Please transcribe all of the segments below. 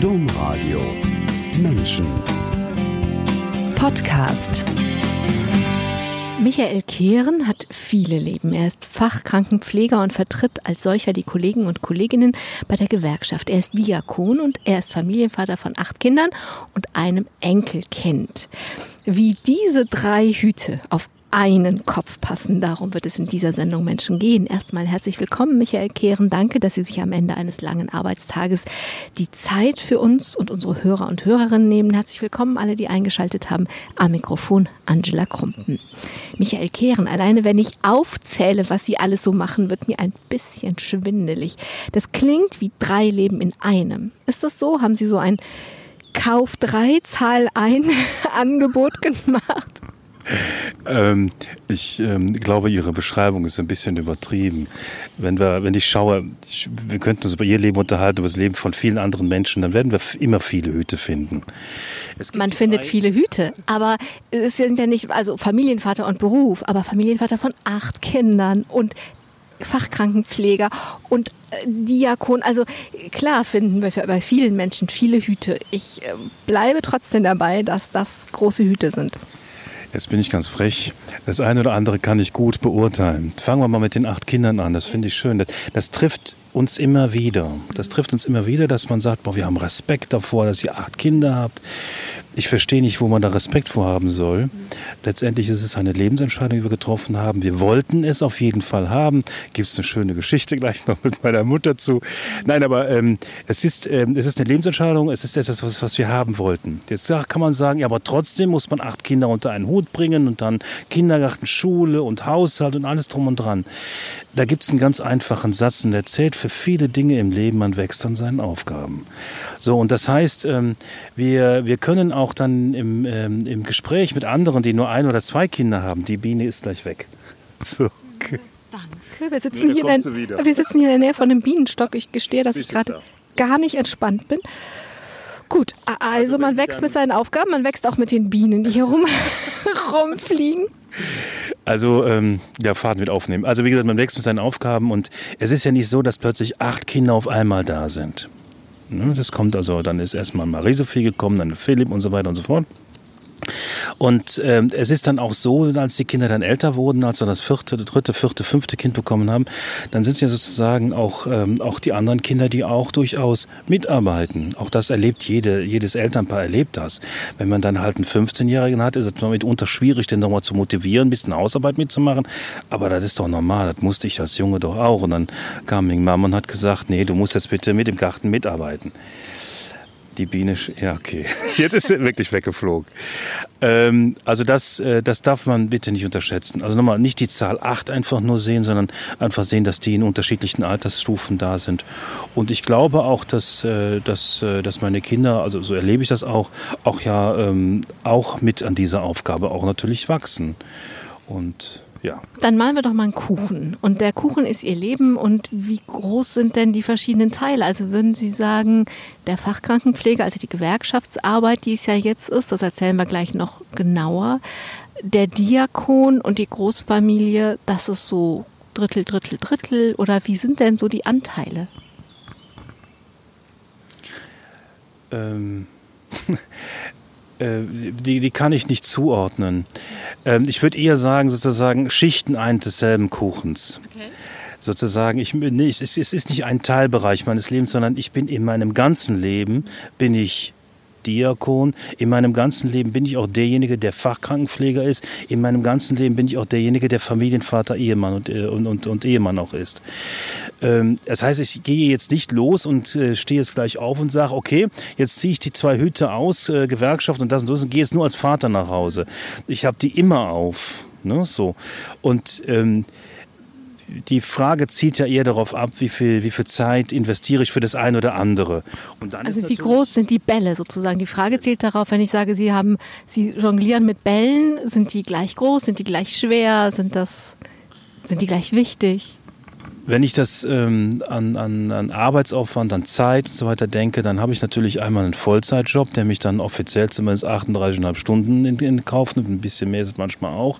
Domradio Menschen Podcast Michael Kehren hat viele Leben. Er ist Fachkrankenpfleger und vertritt als solcher die Kollegen und Kolleginnen bei der Gewerkschaft. Er ist Diakon und er ist Familienvater von acht Kindern und einem Enkelkind. Wie diese drei Hüte auf einen Kopf passen. Darum wird es in dieser Sendung Menschen gehen. Erstmal herzlich willkommen, Michael Kehren. Danke, dass Sie sich am Ende eines langen Arbeitstages die Zeit für uns und unsere Hörer und Hörerinnen nehmen. Herzlich willkommen alle, die eingeschaltet haben. Am Mikrofon Angela Krumpen. Michael Kehren, alleine wenn ich aufzähle, was Sie alles so machen, wird mir ein bisschen schwindelig. Das klingt wie drei Leben in einem. Ist das so? Haben Sie so ein Kauf drei, Zahl ein Angebot gemacht? Ähm, ich ähm, glaube, Ihre Beschreibung ist ein bisschen übertrieben. Wenn, wir, wenn ich schaue, ich, wir könnten uns über Ihr Leben unterhalten, über das Leben von vielen anderen Menschen, dann werden wir immer viele Hüte finden. Man findet viele Hüte, aber es sind ja nicht, also Familienvater und Beruf, aber Familienvater von acht Kindern und Fachkrankenpfleger und äh, Diakon. Also klar finden wir bei vielen Menschen viele Hüte. Ich äh, bleibe trotzdem dabei, dass das große Hüte sind. Jetzt bin ich ganz frech. Das eine oder andere kann ich gut beurteilen. Fangen wir mal mit den acht Kindern an. Das finde ich schön. Das, das, trifft uns immer wieder. Das trifft uns immer wieder, dass man sagt, boah, wir haben Respekt davor, dass ihr acht Kinder habt. Ich verstehe nicht, wo man da Respekt vor haben soll. Letztendlich ist es eine Lebensentscheidung, die wir getroffen haben. Wir wollten es auf jeden Fall haben. Gibt es eine schöne Geschichte gleich noch mit meiner Mutter zu. Nein, aber ähm, es, ist, ähm, es ist eine Lebensentscheidung. Es ist etwas, was, was wir haben wollten. Jetzt kann man sagen, ja, aber trotzdem muss man acht Kinder unter einen Hut bringen und dann Kindergarten, Schule und Haushalt und alles drum und dran. Da gibt es einen ganz einfachen Satz und der zählt für viele Dinge im Leben, man wächst an seinen Aufgaben. So, und das heißt, ähm, wir, wir können auch dann im, ähm, im Gespräch mit anderen, die nur ein oder zwei Kinder haben, die Biene ist gleich weg. So, okay. Danke. Wir sitzen, hier in, wir sitzen hier in der Nähe von einem Bienenstock. Ich gestehe, dass ich gerade gar nicht entspannt bin. Gut, also, also man wächst mit seinen Aufgaben, man wächst auch mit den Bienen, die hier rum, rumfliegen. Also ähm, ja, Faden mit aufnehmen. Also wie gesagt, man wächst mit seinen Aufgaben und es ist ja nicht so, dass plötzlich acht Kinder auf einmal da sind. Ne, das kommt also, dann ist erstmal Marie-Sophie gekommen, dann Philipp und so weiter und so fort. Und ähm, es ist dann auch so, als die Kinder dann älter wurden, als wir das vierte, dritte, vierte, fünfte Kind bekommen haben, dann sind es ja sozusagen auch, ähm, auch die anderen Kinder, die auch durchaus mitarbeiten. Auch das erlebt jede, jedes Elternpaar erlebt das. Wenn man dann halt einen 15-Jährigen hat, ist es mitunter schwierig, den nochmal zu motivieren, ein bisschen Hausarbeit mitzumachen. Aber das ist doch normal, das musste ich als Junge doch auch. Und dann kam meine Mama und hat gesagt, nee, du musst jetzt bitte mit dem Garten mitarbeiten. Die Biene, ja, okay. Jetzt ist sie wirklich weggeflogen. Ähm, also das, äh, das darf man bitte nicht unterschätzen. Also nochmal, nicht die Zahl 8 einfach nur sehen, sondern einfach sehen, dass die in unterschiedlichen Altersstufen da sind. Und ich glaube auch, dass, äh, dass, äh, dass meine Kinder, also so erlebe ich das auch, auch ja ähm, auch mit an dieser Aufgabe auch natürlich wachsen. Und ja. Dann malen wir doch mal einen Kuchen. Und der Kuchen ist Ihr Leben. Und wie groß sind denn die verschiedenen Teile? Also würden Sie sagen, der Fachkrankenpfleger, also die Gewerkschaftsarbeit, die es ja jetzt ist, das erzählen wir gleich noch genauer. Der Diakon und die Großfamilie, das ist so Drittel, Drittel, Drittel. Oder wie sind denn so die Anteile? Ähm. Äh, die, die kann ich nicht zuordnen. Ähm, ich würde eher sagen, sozusagen Schichten ein desselben Kuchens. Okay. Sozusagen, ich, nee, es, ist, es ist nicht ein Teilbereich meines Lebens, sondern ich bin in meinem ganzen Leben, bin ich Diakon. In meinem ganzen Leben bin ich auch derjenige, der Fachkrankenpfleger ist. In meinem ganzen Leben bin ich auch derjenige, der Familienvater, Ehemann und, äh, und, und, und Ehemann auch ist. Ähm, das heißt, ich gehe jetzt nicht los und äh, stehe jetzt gleich auf und sage, okay, jetzt ziehe ich die zwei Hüte aus, äh, Gewerkschaft und das und das und gehe jetzt nur als Vater nach Hause. Ich habe die immer auf. Ne, so. Und ähm, die Frage zielt ja eher darauf ab, wie viel, wie viel Zeit investiere ich für das eine oder andere. also wie groß sind die Bälle sozusagen? Die Frage zielt darauf, wenn ich sage, Sie haben, Sie jonglieren mit Bällen, sind die gleich groß, sind die gleich schwer, sind das, sind die gleich wichtig? Wenn ich das ähm, an, an, an Arbeitsaufwand, an Zeit und so weiter denke, dann habe ich natürlich einmal einen Vollzeitjob, der mich dann offiziell zumindest 38,5 Stunden in, in Kauf nimmt. Ein bisschen mehr ist es manchmal auch.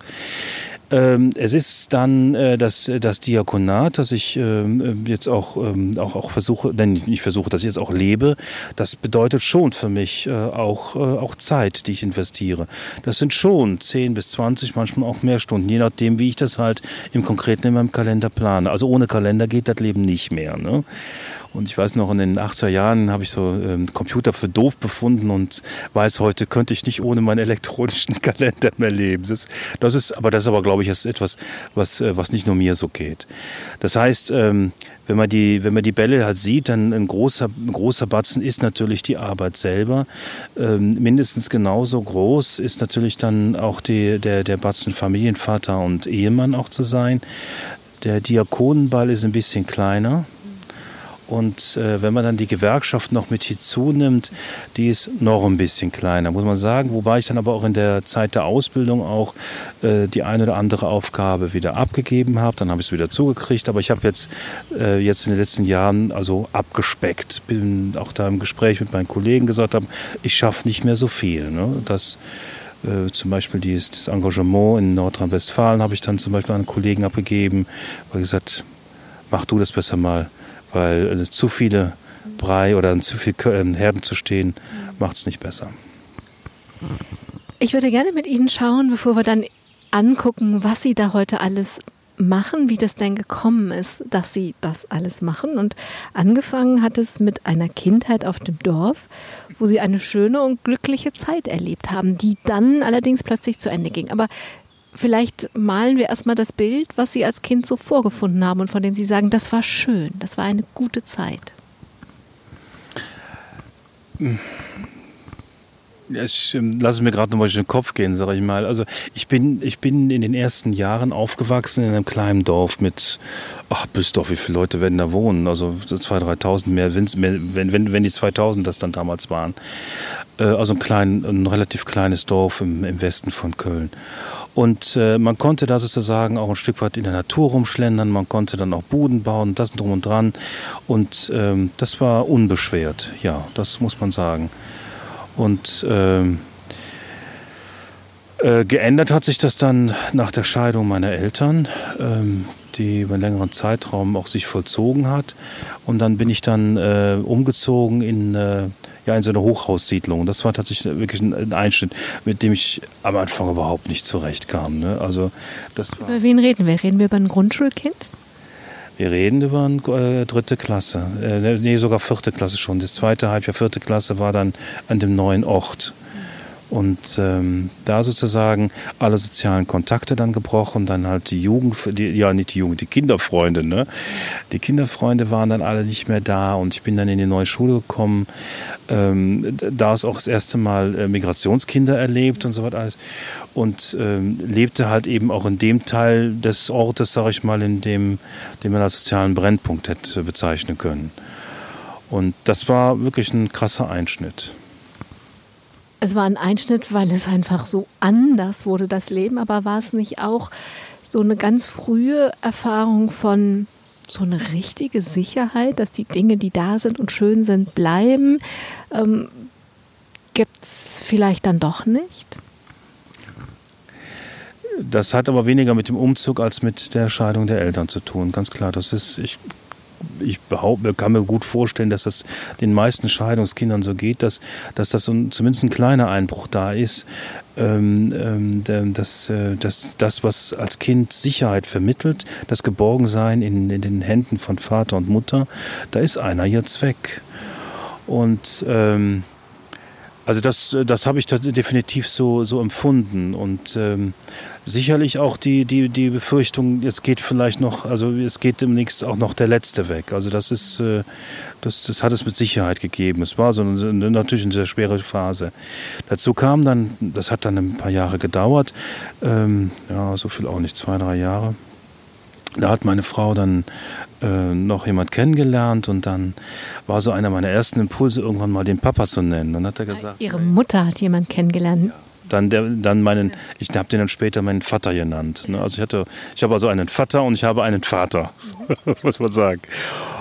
Ähm, es ist dann äh, das, das Diakonat, das ich ähm, jetzt auch, ähm, auch, auch versuche, nein, nicht versuche, dass ich jetzt auch lebe. Das bedeutet schon für mich äh, auch, äh, auch Zeit, die ich investiere. Das sind schon 10 bis 20, manchmal auch mehr Stunden, je nachdem, wie ich das halt im Konkreten in meinem Kalender plane. Also ohne Kalender geht das Leben nicht mehr. Ne? Und ich weiß noch, in den 80er Jahren habe ich so ähm, Computer für doof befunden und weiß heute, könnte ich nicht ohne meinen elektronischen Kalender mehr leben. Das das ist aber das ist aber, glaube ich, ist etwas, was, äh, was nicht nur mir so geht. Das heißt, ähm, wenn man die, wenn man die Bälle halt sieht, dann ein großer, ein großer Batzen ist natürlich die Arbeit selber. Ähm, mindestens genauso groß ist natürlich dann auch die, der, der Batzen Familienvater und Ehemann auch zu sein. Der Diakonenball ist ein bisschen kleiner. Und äh, wenn man dann die Gewerkschaft noch mit hinzunimmt, die ist noch ein bisschen kleiner, muss man sagen. Wobei ich dann aber auch in der Zeit der Ausbildung auch äh, die eine oder andere Aufgabe wieder abgegeben habe. Dann habe ich es wieder zugekriegt. Aber ich habe jetzt, äh, jetzt in den letzten Jahren also abgespeckt. Bin auch da im Gespräch mit meinen Kollegen gesagt habe, ich schaffe nicht mehr so viel. Ne? Das, äh, zum Beispiel dieses, das Engagement in Nordrhein-Westfalen habe ich dann zum Beispiel an Kollegen abgegeben, weil gesagt, mach du das besser mal weil äh, zu viele Brei oder zu viel äh, Herden zu stehen, macht es nicht besser. Ich würde gerne mit Ihnen schauen, bevor wir dann angucken, was Sie da heute alles machen, wie das denn gekommen ist, dass Sie das alles machen. Und angefangen hat es mit einer Kindheit auf dem Dorf, wo Sie eine schöne und glückliche Zeit erlebt haben, die dann allerdings plötzlich zu Ende ging. Aber vielleicht malen wir erstmal das Bild, was Sie als Kind so vorgefunden haben und von dem Sie sagen, das war schön, das war eine gute Zeit. Ich ähm, lasse mir gerade nochmal durch den Kopf gehen, sage ich mal. Also ich bin, ich bin in den ersten Jahren aufgewachsen in einem kleinen Dorf mit, ach, Büsdorf, wie viele Leute werden da wohnen? Also so 2.000, 3.000 mehr, wenn, wenn, wenn die 2.000 das dann damals waren. Äh, also ein, klein, ein relativ kleines Dorf im, im Westen von Köln. Und äh, man konnte da sozusagen auch ein Stück weit in der Natur rumschlendern, man konnte dann auch Buden bauen, das drum und dran. Und ähm, das war unbeschwert, ja, das muss man sagen. Und ähm, äh, geändert hat sich das dann nach der Scheidung meiner Eltern, ähm, die über einen längeren Zeitraum auch sich vollzogen hat. Und dann bin ich dann äh, umgezogen in äh, ja, in so eine Hochhaussiedlung. Das war tatsächlich wirklich ein Einschnitt, mit dem ich am Anfang überhaupt nicht zurechtkam. Ne? Also, das über wen reden wir? Reden wir über ein Grundschulkind? Wir reden über eine äh, dritte Klasse, äh, nee, sogar vierte Klasse schon. Das zweite Halbjahr, vierte Klasse war dann an dem neuen Ort. Und ähm, da sozusagen alle sozialen Kontakte dann gebrochen, dann halt die Jugend, die, ja nicht die Jugend, die Kinderfreunde, ne? Die Kinderfreunde waren dann alle nicht mehr da und ich bin dann in die neue Schule gekommen. Ähm, da ist auch das erste Mal äh, Migrationskinder erlebt und so weiter alles. Und ähm, lebte halt eben auch in dem Teil des Ortes, sag ich mal, in dem, den man als sozialen Brennpunkt hätte bezeichnen können. Und das war wirklich ein krasser Einschnitt. Es war ein Einschnitt, weil es einfach so anders wurde, das Leben. Aber war es nicht auch so eine ganz frühe Erfahrung von so eine richtige Sicherheit, dass die Dinge, die da sind und schön sind, bleiben? Ähm, Gibt es vielleicht dann doch nicht? Das hat aber weniger mit dem Umzug als mit der Scheidung der Eltern zu tun. Ganz klar, das ist, ich ich behaupte, kann mir gut vorstellen, dass das den meisten Scheidungskindern so geht, dass, dass das so ein, zumindest ein kleiner Einbruch da ist. Ähm, ähm, dass, äh, dass das, was als Kind Sicherheit vermittelt, das Geborgensein in, in den Händen von Vater und Mutter, da ist einer jetzt weg. Und ähm, also das, das habe ich definitiv so, so empfunden. Und ähm, sicherlich auch die, die, die Befürchtung, jetzt geht vielleicht noch, also es geht demnächst auch noch der Letzte weg. Also das ist, äh, das, das hat es mit Sicherheit gegeben. Es war so eine, natürlich eine sehr schwere Phase. Dazu kam dann, das hat dann ein paar Jahre gedauert, ähm, ja, so viel auch nicht, zwei, drei Jahre. Da hat meine Frau dann äh, noch jemand kennengelernt und dann war so einer meiner ersten Impulse, irgendwann mal den Papa zu nennen. Dann hat er gesagt. Ihre Mutter hat jemand kennengelernt. Ja dann der, dann meinen, ich habe den dann später meinen Vater genannt. Ne? Also ich hatte, ich habe also einen Vater und ich habe einen Vater, muss man sagen.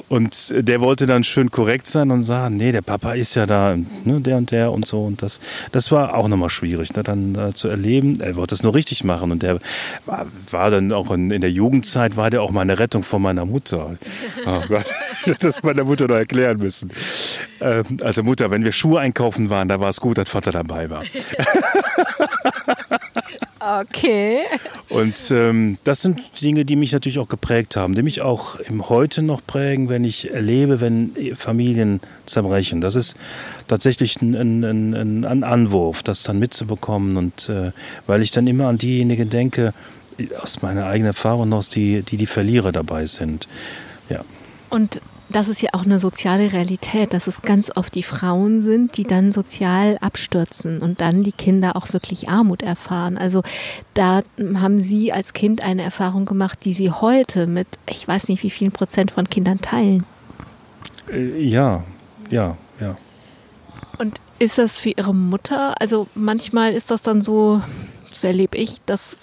Und der wollte dann schön korrekt sein und sagen, nee, der Papa ist ja da, ne, der und der und so. Und das, das war auch nochmal schwierig, ne, dann äh, zu erleben. Er wollte es nur richtig machen. Und der war, war dann auch in, in, der Jugendzeit, war der auch meine Rettung von meiner Mutter. Oh Gott, das meiner Mutter noch erklären müssen. Ähm, also Mutter, wenn wir Schuhe einkaufen waren, da war es gut, dass Vater dabei war. Okay. Und ähm, das sind Dinge, die mich natürlich auch geprägt haben, die mich auch im Heute noch prägen, wenn ich erlebe, wenn Familien zerbrechen. Das ist tatsächlich ein, ein, ein, ein Anwurf, das dann mitzubekommen. Und äh, weil ich dann immer an diejenigen denke, aus meiner eigenen Erfahrung aus, die, die die Verlierer dabei sind. Ja. Und das ist ja auch eine soziale Realität, dass es ganz oft die Frauen sind, die dann sozial abstürzen und dann die Kinder auch wirklich Armut erfahren. Also da haben Sie als Kind eine Erfahrung gemacht, die Sie heute mit, ich weiß nicht wie vielen Prozent von Kindern teilen. Äh, ja, ja, ja. Und ist das für Ihre Mutter? Also manchmal ist das dann so, das erlebe ich, dass,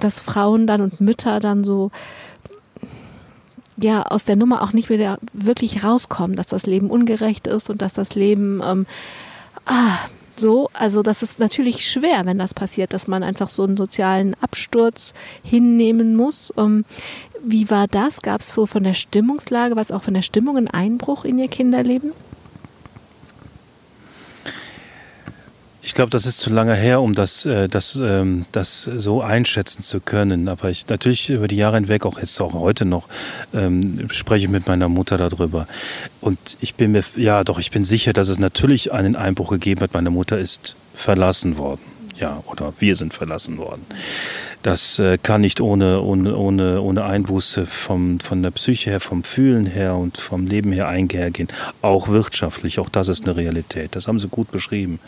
dass Frauen dann und Mütter dann so ja aus der Nummer auch nicht wieder wirklich rauskommen, dass das Leben ungerecht ist und dass das Leben ähm, ah, so, also das ist natürlich schwer, wenn das passiert, dass man einfach so einen sozialen Absturz hinnehmen muss. Ähm, wie war das? Gab es so von der Stimmungslage, was auch von der Stimmung einen Einbruch in Ihr Kinderleben? Ich glaube, das ist zu lange her, um das, äh, das, ähm, das so einschätzen zu können. Aber ich natürlich über die Jahre hinweg, auch jetzt auch heute noch, ähm, spreche ich mit meiner Mutter darüber. Und ich bin mir, ja doch, ich bin sicher, dass es natürlich einen Einbruch gegeben hat. Meine Mutter ist verlassen worden. Ja, oder wir sind verlassen worden. Das äh, kann nicht ohne, ohne, ohne, ohne Einbuße vom, von der Psyche her, vom Fühlen her und vom Leben her einhergehen. Auch wirtschaftlich, auch das ist eine Realität. Das haben Sie gut beschrieben.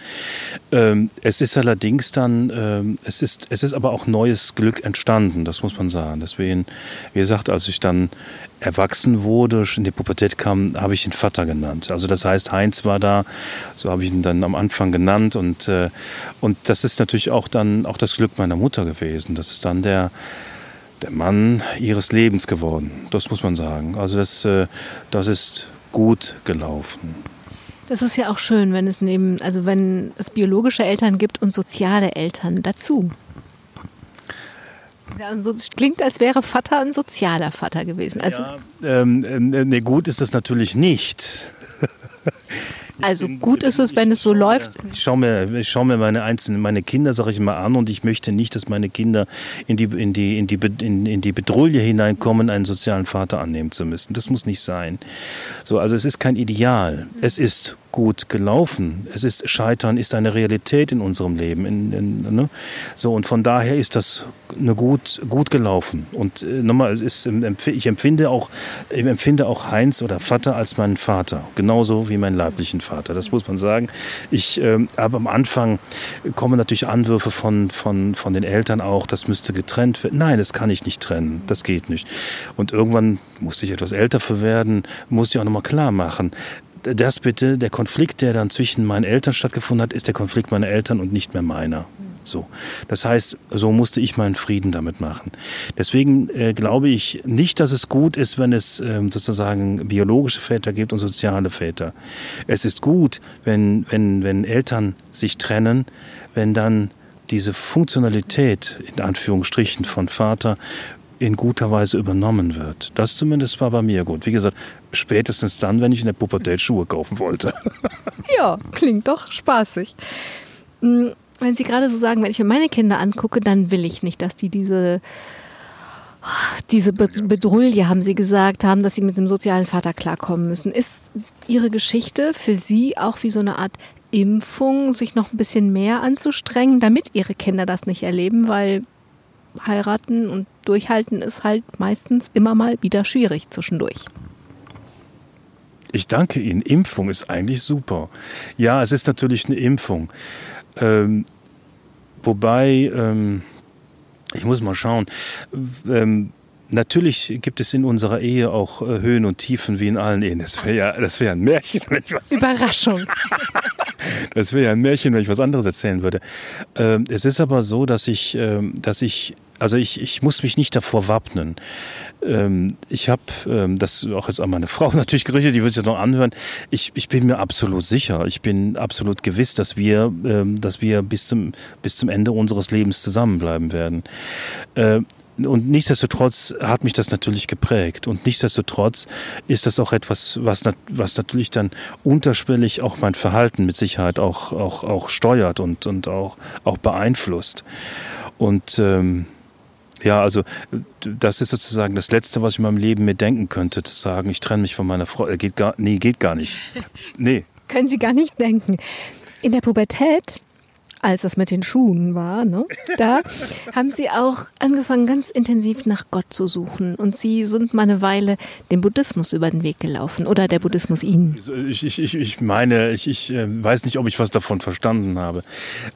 Ähm, es ist allerdings dann, ähm, es, ist, es ist aber auch neues Glück entstanden, das muss man sagen. Deswegen, wie gesagt, als ich dann erwachsen wurde, in die Pubertät kam, habe ich ihn Vater genannt. Also das heißt, Heinz war da, so habe ich ihn dann am Anfang genannt und, äh, und das ist natürlich auch dann auch das Glück meiner Mutter gewesen. Das ist dann der, der Mann ihres Lebens geworden. Das muss man sagen. Also das, äh, das ist gut gelaufen. Das ist ja auch schön, wenn es neben, also wenn es biologische Eltern gibt und soziale Eltern dazu. Ja, klingt, als wäre Vater ein sozialer Vater gewesen. Also, ja, ähm, äh, nee, gut ist das natürlich nicht. Also gut ist es, wenn es so läuft. Ich schaue mir, ich schaue mir meine einzelnen, meine Kinder, sage ich mal, an und ich möchte nicht, dass meine Kinder in die, in die, in die, in, in die Bedrulle hineinkommen, einen sozialen Vater annehmen zu müssen. Das muss nicht sein. So, also es ist kein Ideal. Es ist gut gelaufen. Es ist Scheitern ist eine Realität in unserem Leben. In, in, ne? So und von daher ist das eine gut gut gelaufen. Und äh, nochmal, es ist, ich empfinde auch ich empfinde auch Heinz oder Vater als meinen Vater, genauso wie meinen leiblichen Vater. Das muss man sagen. Ich ähm, aber am Anfang kommen natürlich Anwürfe von von von den Eltern auch. Das müsste getrennt werden. Nein, das kann ich nicht trennen. Das geht nicht. Und irgendwann musste ich etwas älter für werden, musste ich auch nochmal klar machen das bitte, der Konflikt, der dann zwischen meinen Eltern stattgefunden hat, ist der Konflikt meiner Eltern und nicht mehr meiner. So. Das heißt, so musste ich meinen Frieden damit machen. Deswegen äh, glaube ich nicht, dass es gut ist, wenn es ähm, sozusagen biologische Väter gibt und soziale Väter. Es ist gut, wenn, wenn, wenn Eltern sich trennen, wenn dann diese Funktionalität in Anführungsstrichen von Vater in guter Weise übernommen wird. Das zumindest war bei mir gut. Wie gesagt, spätestens dann, wenn ich in der Pubertät Schuhe kaufen wollte. Ja, klingt doch spaßig. Hm, wenn Sie gerade so sagen, wenn ich mir meine Kinder angucke, dann will ich nicht, dass die diese diese Bedrulle, haben Sie gesagt, haben, dass Sie mit dem sozialen Vater klarkommen müssen. Ist Ihre Geschichte für Sie auch wie so eine Art Impfung, sich noch ein bisschen mehr anzustrengen, damit Ihre Kinder das nicht erleben? Weil heiraten und durchhalten ist halt meistens immer mal wieder schwierig zwischendurch. Ich danke Ihnen. Impfung ist eigentlich super. Ja, es ist natürlich eine Impfung. Ähm, wobei, ähm, ich muss mal schauen. Ähm, Natürlich gibt es in unserer Ehe auch äh, Höhen und Tiefen wie in allen Ehen. Das wäre ja, das wäre ein Märchen. Überraschung. das wäre ja ein Märchen, wenn ich was anderes erzählen würde. Ähm, es ist aber so, dass ich, ähm, dass ich, also ich, ich muss mich nicht davor wappnen. Ähm, ich habe, ähm, das auch jetzt an meine Frau natürlich gerichtet, die wird es ja noch anhören. Ich, ich bin mir absolut sicher, ich bin absolut gewiss, dass wir, ähm, dass wir bis zum, bis zum Ende unseres Lebens zusammenbleiben werden. Und nichtsdestotrotz hat mich das natürlich geprägt. Und nichtsdestotrotz ist das auch etwas, was, was natürlich dann unterschwellig auch mein Verhalten mit Sicherheit auch, auch, auch steuert und, und auch, auch beeinflusst. Und ähm, ja, also das ist sozusagen das Letzte, was ich in meinem Leben mir denken könnte, zu sagen, ich trenne mich von meiner Frau. Äh, geht gar, nee, geht gar nicht. Nee. Können Sie gar nicht denken. In der Pubertät als das mit den Schuhen war, ne, da haben sie auch angefangen, ganz intensiv nach Gott zu suchen. Und sie sind mal eine Weile dem Buddhismus über den Weg gelaufen oder der Buddhismus ihnen. Ich, ich, ich meine, ich, ich äh, weiß nicht, ob ich was davon verstanden habe.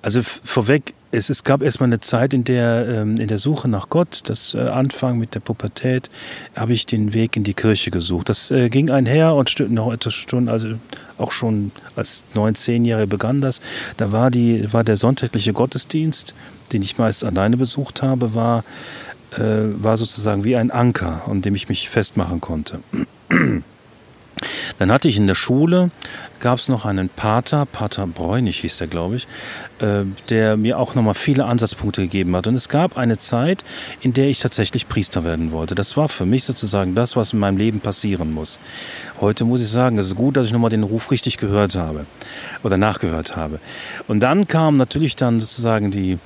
Also vorweg, es, es gab erstmal eine Zeit, in der, ähm, in der Suche nach Gott, das äh, Anfang mit der Pubertät, habe ich den Weg in die Kirche gesucht. Das äh, ging einher und noch etwas Stunden, also auch schon als neun, zehnjährige begann das. Da war, die, war der sonntägliche Gottesdienst, den ich meist alleine besucht habe, war, äh, war sozusagen wie ein Anker, an dem ich mich festmachen konnte. Dann hatte ich in der Schule, gab es noch einen Pater, Pater Bräunig hieß der, glaube ich, äh, der mir auch nochmal viele Ansatzpunkte gegeben hat. Und es gab eine Zeit, in der ich tatsächlich Priester werden wollte. Das war für mich sozusagen das, was in meinem Leben passieren muss. Heute muss ich sagen, es ist gut, dass ich nochmal den Ruf richtig gehört habe oder nachgehört habe. Und dann kam natürlich dann sozusagen die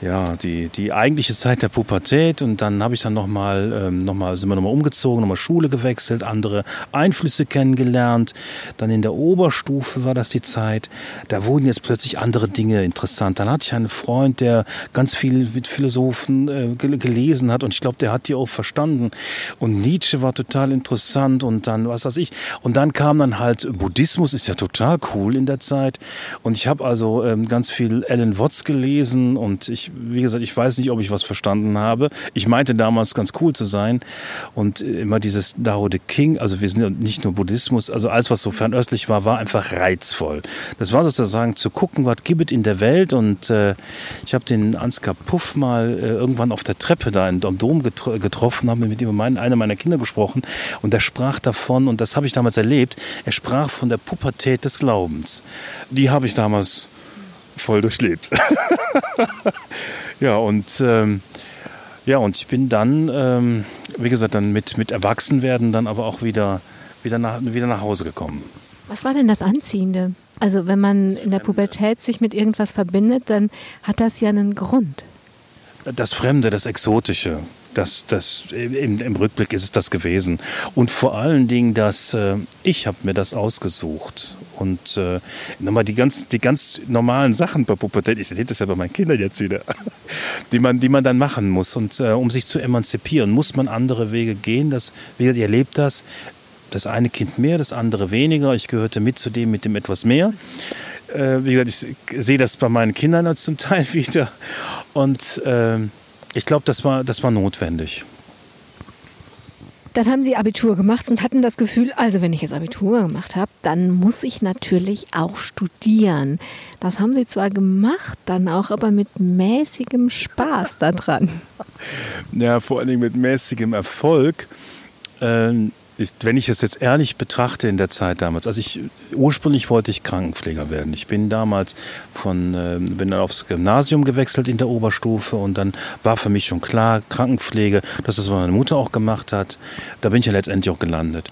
ja, die, die eigentliche Zeit der Pubertät und dann habe ich dann nochmal, ähm, noch sind wir nochmal umgezogen, nochmal Schule gewechselt, andere Einflüsse kennengelernt. Dann in der Oberstufe war das die Zeit. Da wurden jetzt plötzlich andere Dinge interessant. Dann hatte ich einen Freund, der ganz viel mit Philosophen äh, gelesen hat und ich glaube, der hat die auch verstanden. Und Nietzsche war total interessant und dann, was weiß ich. Und dann kam dann halt Buddhismus, ist ja total cool in der Zeit. Und ich habe also ähm, ganz viel Alan Watts gelesen und ich wie gesagt, ich weiß nicht, ob ich was verstanden habe. Ich meinte damals ganz cool zu sein und immer dieses Dao de King, also wir sind nicht nur Buddhismus, also alles, was so fernöstlich war, war einfach reizvoll. Das war sozusagen zu gucken, was gibt es in der Welt und äh, ich habe den Ansgar Puff mal äh, irgendwann auf der Treppe da in Dom getro getroffen, habe mit ihm mein, einer meiner Kinder gesprochen und er sprach davon und das habe ich damals erlebt, er sprach von der Pubertät des Glaubens. Die habe ich damals voll durchlebt. ja, und ähm, ja, und ich bin dann, ähm, wie gesagt, dann mit, mit Erwachsenwerden dann aber auch wieder, wieder, nach, wieder nach Hause gekommen. Was war denn das Anziehende? Also wenn man in der Pubertät sich mit irgendwas verbindet, dann hat das ja einen Grund. Das Fremde, das Exotische, das, das, im, im, Rückblick ist es das gewesen. Und vor allen Dingen, dass äh, ich habe mir das ausgesucht. Und äh, nochmal die ganz, die ganz normalen Sachen bei Pubertät, ich erlebe das ja bei meinen Kindern jetzt wieder, die man, die man dann machen muss. Und äh, um sich zu emanzipieren, muss man andere Wege gehen. Das, wie gesagt, ihr erlebt das. Das eine Kind mehr, das andere weniger. Ich gehörte mit zu dem mit dem etwas mehr. Äh, wie gesagt, ich sehe das bei meinen Kindern zum Teil wieder. Und ähm, ich glaube, das war, das war notwendig. Dann haben Sie Abitur gemacht und hatten das Gefühl, also wenn ich jetzt Abitur gemacht habe, dann muss ich natürlich auch studieren. Das haben Sie zwar gemacht, dann auch aber mit mäßigem Spaß daran. Ja, vor allen Dingen mit mäßigem Erfolg. Ähm, wenn ich es jetzt ehrlich betrachte in der Zeit damals, also ich ursprünglich wollte ich Krankenpfleger werden. Ich bin damals von äh, bin dann aufs Gymnasium gewechselt in der Oberstufe und dann war für mich schon klar Krankenpflege, dass das meine Mutter auch gemacht hat. Da bin ich ja letztendlich auch gelandet.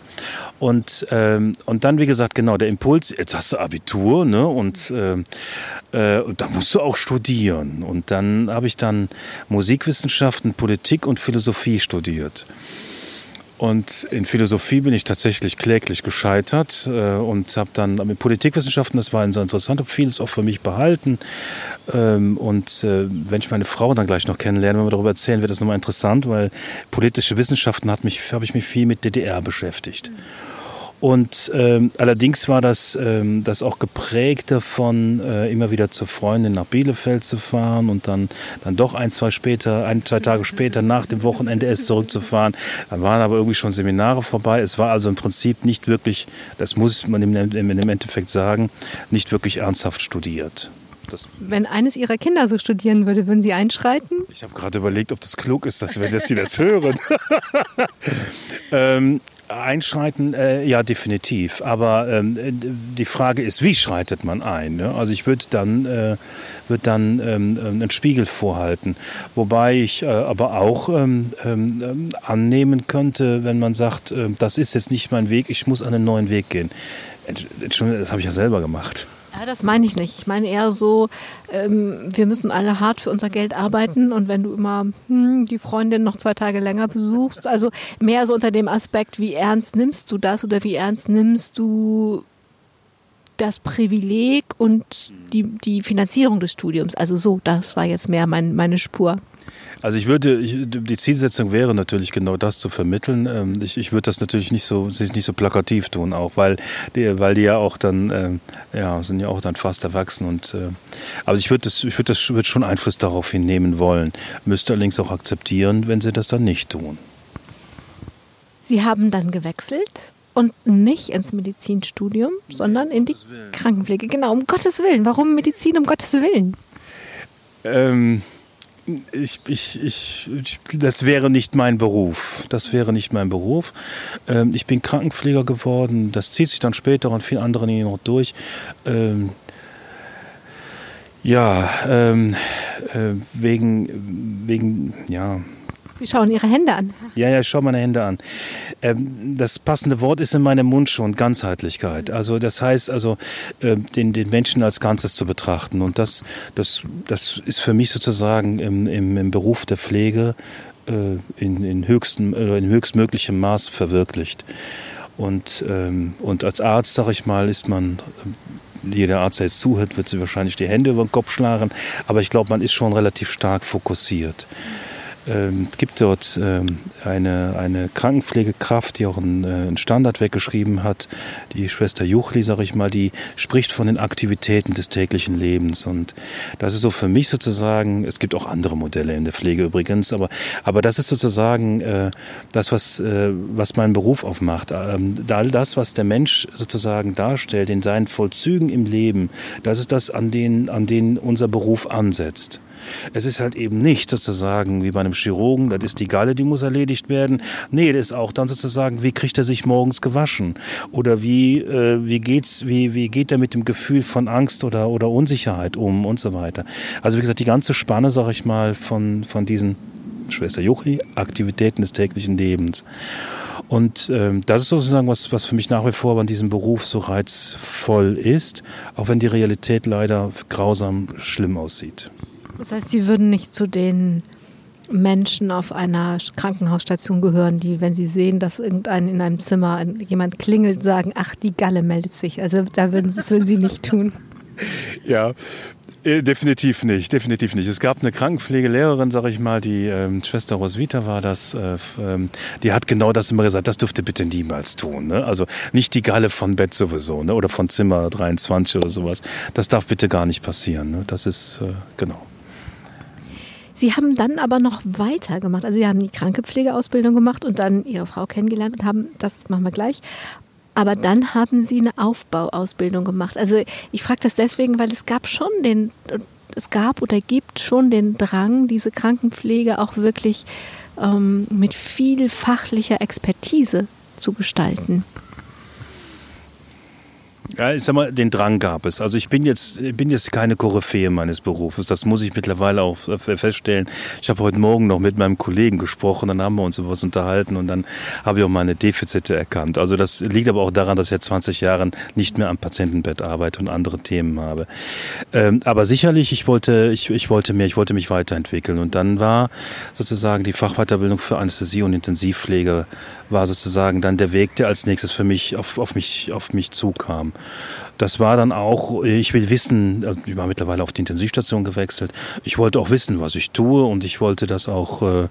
Und ähm, und dann wie gesagt genau der Impuls. Jetzt hast du Abitur ne und äh, äh, und da musst du auch studieren. Und dann habe ich dann Musikwissenschaften, Politik und Philosophie studiert. Und in Philosophie bin ich tatsächlich kläglich gescheitert äh, und habe dann mit Politikwissenschaften, das war interessant, habe vieles auch für mich behalten. Ähm, und äh, wenn ich meine Frau dann gleich noch kennenlerne, wenn wir darüber erzählen, wird das nochmal interessant, weil politische Wissenschaften hat mich, habe ich mich viel mit DDR beschäftigt. Und ähm, allerdings war das, ähm, das auch geprägt davon, äh, immer wieder zur Freundin nach Bielefeld zu fahren und dann, dann doch ein, zwei später, ein, zwei Tage später nach dem Wochenende erst zurückzufahren. Dann waren aber irgendwie schon Seminare vorbei. Es war also im Prinzip nicht wirklich, das muss man im, im Endeffekt sagen, nicht wirklich ernsthaft studiert. Das Wenn eines Ihrer Kinder so studieren würde, würden Sie einschreiten? Ich habe gerade überlegt, ob das klug ist, dass, dass Sie das hören. ähm, Einschreiten, äh, ja, definitiv. Aber ähm, die Frage ist, wie schreitet man ein? Ne? Also ich würde dann, äh, würd dann ähm, ähm, einen Spiegel vorhalten. Wobei ich äh, aber auch ähm, ähm annehmen könnte, wenn man sagt, äh, das ist jetzt nicht mein Weg, ich muss einen neuen Weg gehen. Das habe ich ja selber gemacht. Ja, das meine ich nicht. Ich meine eher so, ähm, wir müssen alle hart für unser Geld arbeiten und wenn du immer hm, die Freundin noch zwei Tage länger besuchst, also mehr so unter dem Aspekt, wie ernst nimmst du das oder wie ernst nimmst du das Privileg und die, die Finanzierung des Studiums. Also so, das war jetzt mehr mein, meine Spur. Also ich würde, ich, die Zielsetzung wäre natürlich genau das zu vermitteln. Ähm, ich, ich würde das natürlich nicht so, nicht so plakativ tun, auch weil die, weil die ja auch dann, äh, ja, sind ja auch dann fast erwachsen und, äh, aber ich würde das, ich würde das, würde schon Einfluss darauf hinnehmen wollen. Müsste allerdings auch akzeptieren, wenn sie das dann nicht tun. Sie haben dann gewechselt und nicht ins Medizinstudium, sondern in die Krankenpflege. Genau, um Gottes Willen. Warum Medizin um Gottes Willen? Ähm, ich, ich, ich, das wäre nicht mein Beruf. Das wäre nicht mein Beruf. Ähm, ich bin Krankenpfleger geworden. Das zieht sich dann später und vielen anderen hier noch durch. Ähm, ja, ähm, äh, wegen, wegen, ja, Sie schauen Ihre Hände an. Ja, ja, ich schaue meine Hände an. Ähm, das passende Wort ist in meinem Mund schon Ganzheitlichkeit. Also das heißt also, äh, den, den Menschen als Ganzes zu betrachten. Und das, das, das ist für mich sozusagen im, im, im Beruf der Pflege äh, in, in, höchstem, äh, in höchstmöglichem Maß verwirklicht. Und, ähm, und als Arzt, sage ich mal, ist man jeder Arzt, der jetzt zuhört, wird sich wahrscheinlich die Hände über den Kopf schlagen. Aber ich glaube, man ist schon relativ stark fokussiert ähm, gibt dort ähm, eine, eine Krankenpflegekraft, die auch einen, äh, einen Standard weggeschrieben hat, die Schwester Juchli, sag ich mal, die spricht von den Aktivitäten des täglichen Lebens. Und das ist so für mich sozusagen, es gibt auch andere Modelle in der Pflege übrigens, aber, aber das ist sozusagen äh, das, was, äh, was meinen Beruf aufmacht. Ähm, all das, was der Mensch sozusagen darstellt in seinen Vollzügen im Leben, das ist das, an denen, an denen unser Beruf ansetzt. Es ist halt eben nicht sozusagen wie bei einem Chirurgen, das ist die Galle, die muss erledigt werden. Nee, das ist auch dann sozusagen, wie kriegt er sich morgens gewaschen? Oder wie, äh, wie, geht's, wie, wie geht er mit dem Gefühl von Angst oder, oder Unsicherheit um und so weiter. Also wie gesagt, die ganze Spanne, sag ich mal, von, von diesen Schwester Juchi, Aktivitäten des täglichen Lebens. Und ähm, das ist sozusagen was, was für mich nach wie vor an diesem Beruf so reizvoll ist, auch wenn die Realität leider grausam schlimm aussieht. Das heißt, Sie würden nicht zu den Menschen auf einer Krankenhausstation gehören, die, wenn sie sehen, dass irgendein in einem Zimmer jemand klingelt, sagen, ach, die Galle meldet sich. Also da würden, das würden Sie nicht tun. Ja, äh, Definitiv nicht, definitiv nicht. Es gab eine Krankenpflegelehrerin, sag ich mal, die ähm, Schwester Roswitha war das, äh, ähm, die hat genau das immer gesagt, das dürfte bitte niemals tun. Ne? Also nicht die Galle von Bett sowieso ne? oder von Zimmer 23 oder sowas. Das darf bitte gar nicht passieren. Ne? Das ist, äh, genau. Sie haben dann aber noch weitergemacht. Also Sie haben die Krankepflegeausbildung gemacht und dann Ihre Frau kennengelernt und haben, das machen wir gleich, aber dann haben Sie eine Aufbauausbildung gemacht. Also ich frage das deswegen, weil es gab schon den, es gab oder gibt schon den Drang, diese Krankenpflege auch wirklich ähm, mit viel fachlicher Expertise zu gestalten. Ja, ich sag mal, den Drang gab es. Also ich bin jetzt, bin jetzt keine Koryphäe meines Berufes. Das muss ich mittlerweile auch feststellen. Ich habe heute Morgen noch mit meinem Kollegen gesprochen, dann haben wir uns über was unterhalten und dann habe ich auch meine Defizite erkannt. Also das liegt aber auch daran, dass ich seit 20 Jahren nicht mehr am Patientenbett arbeite und andere Themen habe. Ähm, aber sicherlich, ich wollte, ich, ich wollte mehr, ich wollte mich weiterentwickeln. Und dann war sozusagen die Fachweiterbildung für Anästhesie und Intensivpflege war sozusagen dann der Weg, der als nächstes für mich auf, auf mich auf mich zukam. Das war dann auch, ich will wissen, äh, ich war mittlerweile auf die Intensivstation gewechselt. Ich wollte auch wissen, was ich tue und ich wollte das auch äh,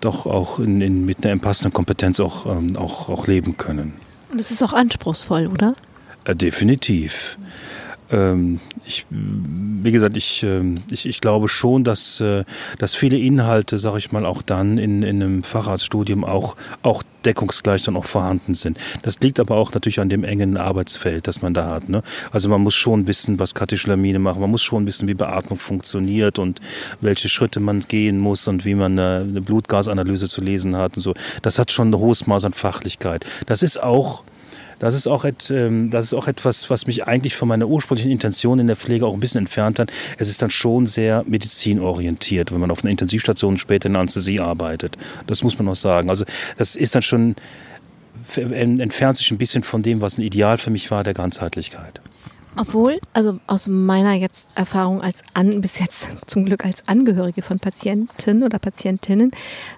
doch auch in, in, mit einer passenden Kompetenz auch, ähm, auch, auch leben können. Und es ist auch anspruchsvoll, oder? Äh, definitiv. Ähm, ich, wie gesagt, ich, ähm, ich, ich glaube schon, dass, äh, dass viele Inhalte, sage ich mal, auch dann in, in einem Facharztstudium auch, auch deckungsgleich dann auch vorhanden sind. Das liegt aber auch natürlich an dem engen Arbeitsfeld, das man da hat. Ne? Also man muss schon wissen, was Katecholamine machen, man muss schon wissen, wie Beatmung funktioniert und welche Schritte man gehen muss und wie man eine, eine Blutgasanalyse zu lesen hat und so. Das hat schon ein hohes Maß an Fachlichkeit. Das ist auch das ist auch, et, ähm, das ist auch etwas, was mich eigentlich von meiner ursprünglichen Intention in der Pflege auch ein bisschen entfernt hat. Es ist dann schon sehr medizinorientiert, wenn man auf einer Intensivstation später in der Anästhesie arbeitet. Das muss man auch sagen. Also das ist dann schon, entfernt sich ein bisschen von dem, was ein Ideal für mich war, der Ganzheitlichkeit. Obwohl, also aus meiner jetzt Erfahrung als an, bis jetzt zum Glück als Angehörige von Patienten oder Patientinnen,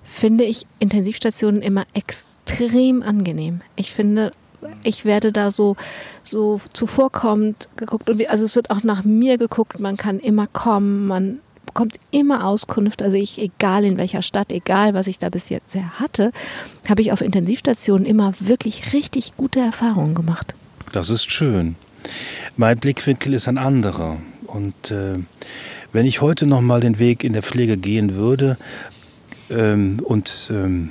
finde ich Intensivstationen immer extrem angenehm. Ich finde ich werde da so, so zuvorkommend geguckt. Und also es wird auch nach mir geguckt. Man kann immer kommen, man bekommt immer Auskunft. Also ich, egal in welcher Stadt, egal was ich da bis jetzt hatte, habe ich auf Intensivstationen immer wirklich richtig gute Erfahrungen gemacht. Das ist schön. Mein Blickwinkel ist ein anderer. Und äh, wenn ich heute noch mal den Weg in der Pflege gehen würde ähm, und ähm,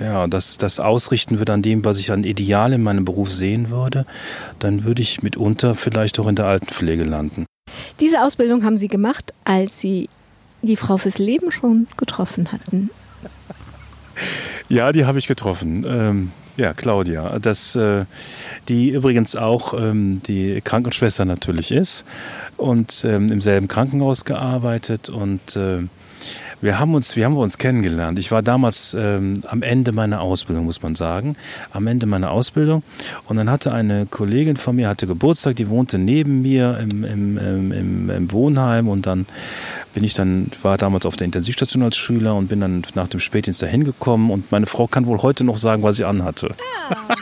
ja, das, das ausrichten würde an dem, was ich an Ideal in meinem Beruf sehen würde, dann würde ich mitunter vielleicht auch in der Altenpflege landen. Diese Ausbildung haben Sie gemacht, als Sie die Frau fürs Leben schon getroffen hatten. Ja, die habe ich getroffen. Ähm, ja, Claudia. Das, äh, die übrigens auch ähm, die Krankenschwester natürlich ist und ähm, im selben Krankenhaus gearbeitet und äh, wir haben uns, wir haben uns kennengelernt. Ich war damals ähm, am Ende meiner Ausbildung, muss man sagen, am Ende meiner Ausbildung. Und dann hatte eine Kollegin von mir hatte Geburtstag, die wohnte neben mir im, im, im, im Wohnheim und dann bin ich dann, war damals auf der Intensivstation als Schüler und bin dann nach dem Spätdienst dahin gekommen und meine Frau kann wohl heute noch sagen, was ich anhatte. Ja.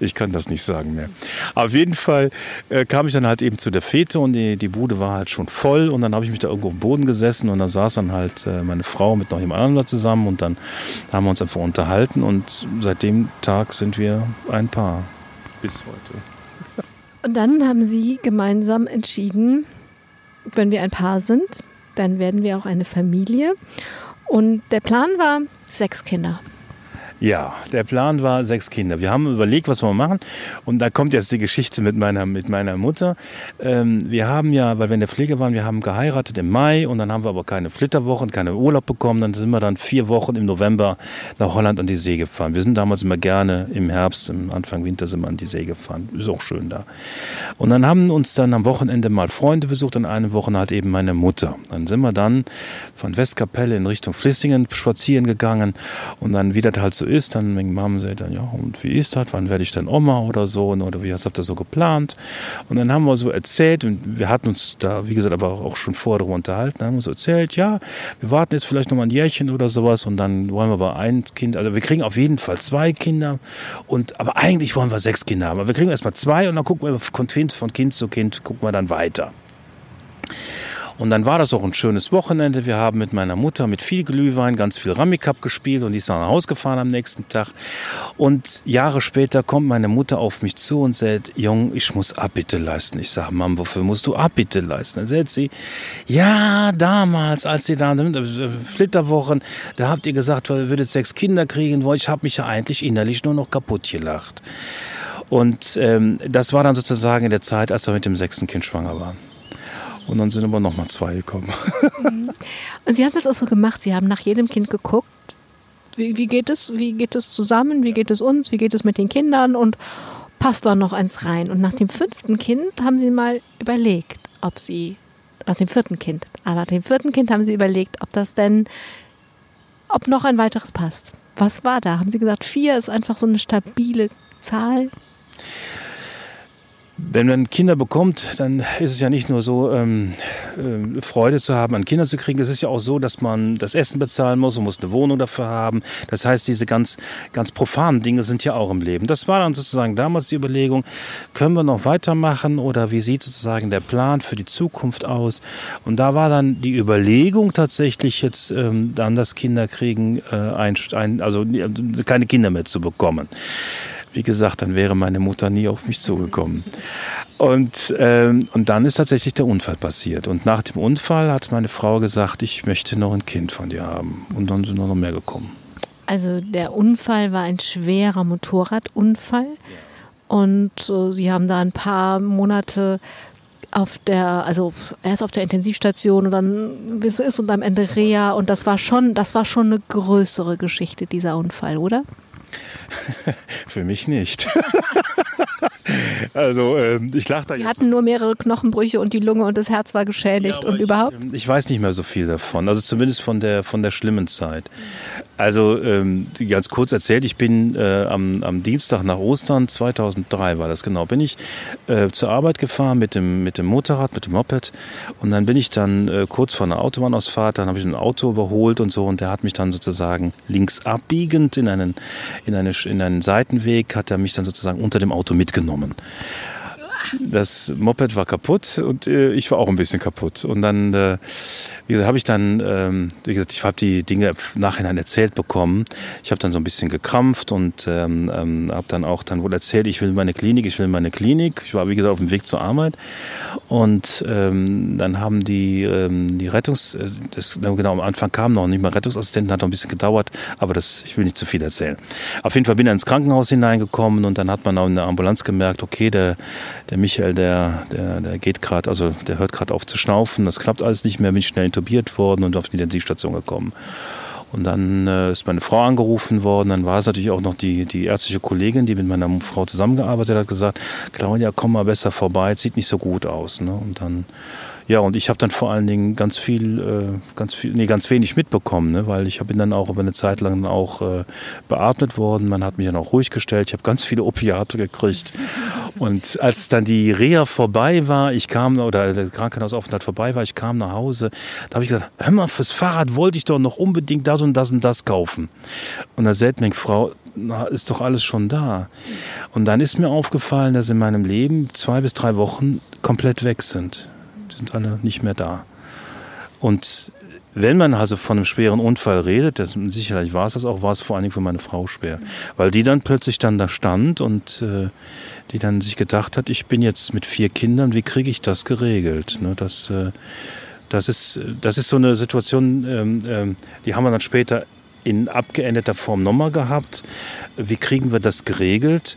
Ich kann das nicht sagen mehr. Auf jeden Fall äh, kam ich dann halt eben zu der Fete und die, die Bude war halt schon voll und dann habe ich mich da irgendwo auf dem Boden gesessen und da saß dann halt äh, meine Frau mit noch jemand anderem zusammen und dann haben wir uns einfach unterhalten und seit dem Tag sind wir ein Paar bis heute. Und dann haben Sie gemeinsam entschieden, wenn wir ein Paar sind, dann werden wir auch eine Familie. Und der Plan war sechs Kinder. Ja, der Plan war sechs Kinder. Wir haben überlegt, was wir machen. Und da kommt jetzt die Geschichte mit meiner, mit meiner Mutter. Ähm, wir haben ja, weil wir in der Pflege waren, wir haben geheiratet im Mai und dann haben wir aber keine Flitterwoche und keine Urlaub bekommen. Dann sind wir dann vier Wochen im November nach Holland an die See gefahren. Wir sind damals immer gerne im Herbst, im Anfang Winter sind wir an die See gefahren. Ist auch schön da. Und dann haben uns dann am Wochenende mal Freunde besucht, an einer Woche halt eben meine Mutter. Dann sind wir dann von Westkapelle in Richtung Flissingen spazieren gegangen und dann, wie das halt so ist, dann haben sie dann, ja, und wie ist das, wann werde ich dann Oma oder so, oder wie habt ihr das so geplant? Und dann haben wir so erzählt, und wir hatten uns da, wie gesagt, aber auch schon vorher darüber unterhalten, dann haben wir so erzählt, ja, wir warten jetzt vielleicht noch mal ein Jährchen oder sowas und dann wollen wir aber ein Kind, also wir kriegen auf jeden Fall zwei Kinder, und, aber eigentlich wollen wir sechs Kinder haben. Aber wir kriegen erstmal zwei und dann gucken wir von Kind, von kind zu Kind, gucken wir dann weiter. Und dann war das auch ein schönes Wochenende. Wir haben mit meiner Mutter mit viel Glühwein ganz viel Ramikap gespielt und die ist nach Hause gefahren am nächsten Tag. Und Jahre später kommt meine Mutter auf mich zu und sagt, Jung, ich muss Abbitte leisten. Ich sage, Mom, wofür musst du Abbitte leisten? Dann sagt sie, ja, damals, als sie da äh, Flitterwochen, da habt ihr gesagt, ihr würdet sechs Kinder kriegen wollen. Ich habe mich ja eigentlich innerlich nur noch kaputt gelacht. Und ähm, das war dann sozusagen in der Zeit, als wir mit dem sechsten Kind schwanger waren. Und dann sind aber noch mal zwei gekommen. Und Sie haben das auch so gemacht. Sie haben nach jedem Kind geguckt. Wie, wie, geht es? Wie geht es zusammen? Wie geht es uns? Wie geht es mit den Kindern? Und passt da noch eins rein? Und nach dem fünften Kind haben Sie mal überlegt, ob Sie nach dem vierten Kind, aber nach dem vierten Kind haben Sie überlegt, ob das denn, ob noch ein weiteres passt. Was war da? Haben Sie gesagt, vier ist einfach so eine stabile Zahl? Wenn man Kinder bekommt, dann ist es ja nicht nur so, ähm, äh, Freude zu haben, an Kinder zu kriegen. Es ist ja auch so, dass man das Essen bezahlen muss und muss eine Wohnung dafür haben. Das heißt, diese ganz, ganz profanen Dinge sind ja auch im Leben. Das war dann sozusagen damals die Überlegung, können wir noch weitermachen oder wie sieht sozusagen der Plan für die Zukunft aus? Und da war dann die Überlegung tatsächlich jetzt ähm, dann das Kinderkriegen, äh, ein, ein, also keine Kinder mehr zu bekommen. Wie gesagt, dann wäre meine Mutter nie auf mich zugekommen. Und, ähm, und dann ist tatsächlich der Unfall passiert. Und nach dem Unfall hat meine Frau gesagt, ich möchte noch ein Kind von dir haben. Und dann sind noch mehr gekommen. Also der Unfall war ein schwerer Motorradunfall. Und äh, Sie haben da ein paar Monate auf der, also erst auf der Intensivstation und dann, wie es so ist, und am Ende Reha. Und das war schon, das war schon eine größere Geschichte, dieser Unfall, oder? Für mich nicht. also ähm, ich lache da Sie hatten nur mehrere Knochenbrüche und die Lunge und das Herz war geschädigt ja, und ich, überhaupt? Ich weiß nicht mehr so viel davon, also zumindest von der, von der schlimmen Zeit. Also ähm, ganz kurz erzählt, ich bin äh, am, am Dienstag nach Ostern 2003 war das genau, bin ich äh, zur Arbeit gefahren mit dem, mit dem Motorrad, mit dem Moped und dann bin ich dann äh, kurz vor einer Autobahnausfahrt, dann habe ich ein Auto überholt und so und der hat mich dann sozusagen links abbiegend in einen, in, eine, in einen Seitenweg, hat er mich dann sozusagen unter dem Auto mitgenommen. Das Moped war kaputt und äh, ich war auch ein bisschen kaputt. Und dann äh, wie gesagt, habe ich dann, ähm, wie gesagt, ich habe die Dinge im Nachhinein erzählt bekommen. Ich habe dann so ein bisschen gekrampft und ähm, ähm, habe dann auch dann wohl erzählt, ich will meine Klinik, ich will meine Klinik. Ich war, wie gesagt, auf dem Weg zur Arbeit. Und ähm, dann haben die, ähm, die Rettungs, äh, das, genau am Anfang kam noch nicht mal Rettungsassistenten, hat noch ein bisschen gedauert, aber das, ich will nicht zu viel erzählen. Auf jeden Fall bin ich ins Krankenhaus hineingekommen und dann hat man auch in der Ambulanz gemerkt, okay, der, der Michael, der, der, der geht gerade, also der hört gerade auf zu schnaufen, das klappt alles nicht mehr, bin ich schnell intubiert worden und auf die Intensivstation gekommen. Und dann äh, ist meine Frau angerufen worden. Dann war es natürlich auch noch die, die ärztliche Kollegin, die mit meiner Frau zusammengearbeitet hat, gesagt, Claudia, komm mal besser vorbei, sieht nicht so gut aus. Ne? Und dann ja, und ich habe dann vor allen Dingen ganz viel, äh, ganz viel, nee, ganz wenig mitbekommen, ne? weil ich bin dann auch über eine Zeit lang auch äh, beatmet worden. Man hat mich dann auch ruhig gestellt. Ich habe ganz viele Opiate gekriegt. Und als dann die Reha vorbei war, ich kam, oder der Krankenhausaufenthalt vorbei war, ich kam nach Hause, da habe ich gesagt, hör mal, fürs Fahrrad wollte ich doch noch unbedingt das und das und das kaufen. Und da sagt mir Frau, na, ist doch alles schon da. Und dann ist mir aufgefallen, dass in meinem Leben zwei bis drei Wochen komplett weg sind sind alle nicht mehr da. Und wenn man also von einem schweren Unfall redet, das, sicherlich war es das auch, war es vor allen Dingen für meine Frau schwer. Weil die dann plötzlich dann da stand und äh, die dann sich gedacht hat, ich bin jetzt mit vier Kindern, wie kriege ich das geregelt? Ne, das, äh, das, ist, das ist so eine Situation, ähm, ähm, die haben wir dann später in abgeänderter Form nochmal gehabt. Wie kriegen wir das geregelt?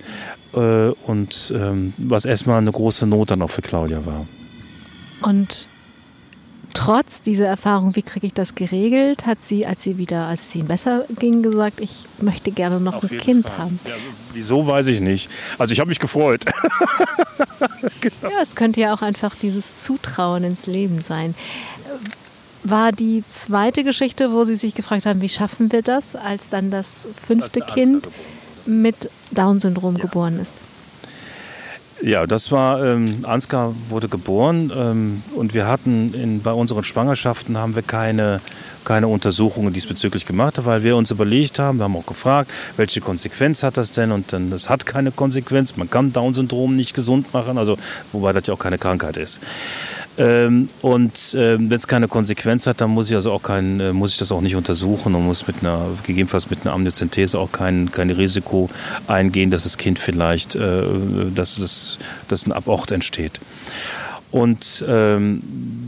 Äh, und ähm, was erstmal eine große Not dann auch für Claudia war. Und trotz dieser Erfahrung, wie kriege ich das geregelt, hat sie, als sie wieder, als es ihnen besser ging, gesagt, ich möchte gerne noch Auf ein Kind Fall. haben. Ja, wieso weiß ich nicht. Also ich habe mich gefreut. genau. Ja, es könnte ja auch einfach dieses Zutrauen ins Leben sein. War die zweite Geschichte, wo Sie sich gefragt haben, wie schaffen wir das, als dann das fünfte Kind mit Down-Syndrom ja. geboren ist? Ja, das war, ähm, Ansgar wurde geboren ähm, und wir hatten in, bei unseren Schwangerschaften haben wir keine, keine Untersuchungen diesbezüglich gemacht, weil wir uns überlegt haben, wir haben auch gefragt, welche Konsequenz hat das denn und dann, das hat keine Konsequenz, man kann Down-Syndrom nicht gesund machen, also wobei das ja auch keine Krankheit ist. Ähm, und ähm, wenn es keine Konsequenz hat, dann muss ich also auch kein, äh, muss ich das auch nicht untersuchen und muss mit einer, gegebenenfalls mit einer Amniozentese auch kein, kein Risiko eingehen, dass das Kind vielleicht, äh, dass, das, dass ein Abort entsteht. Und ähm,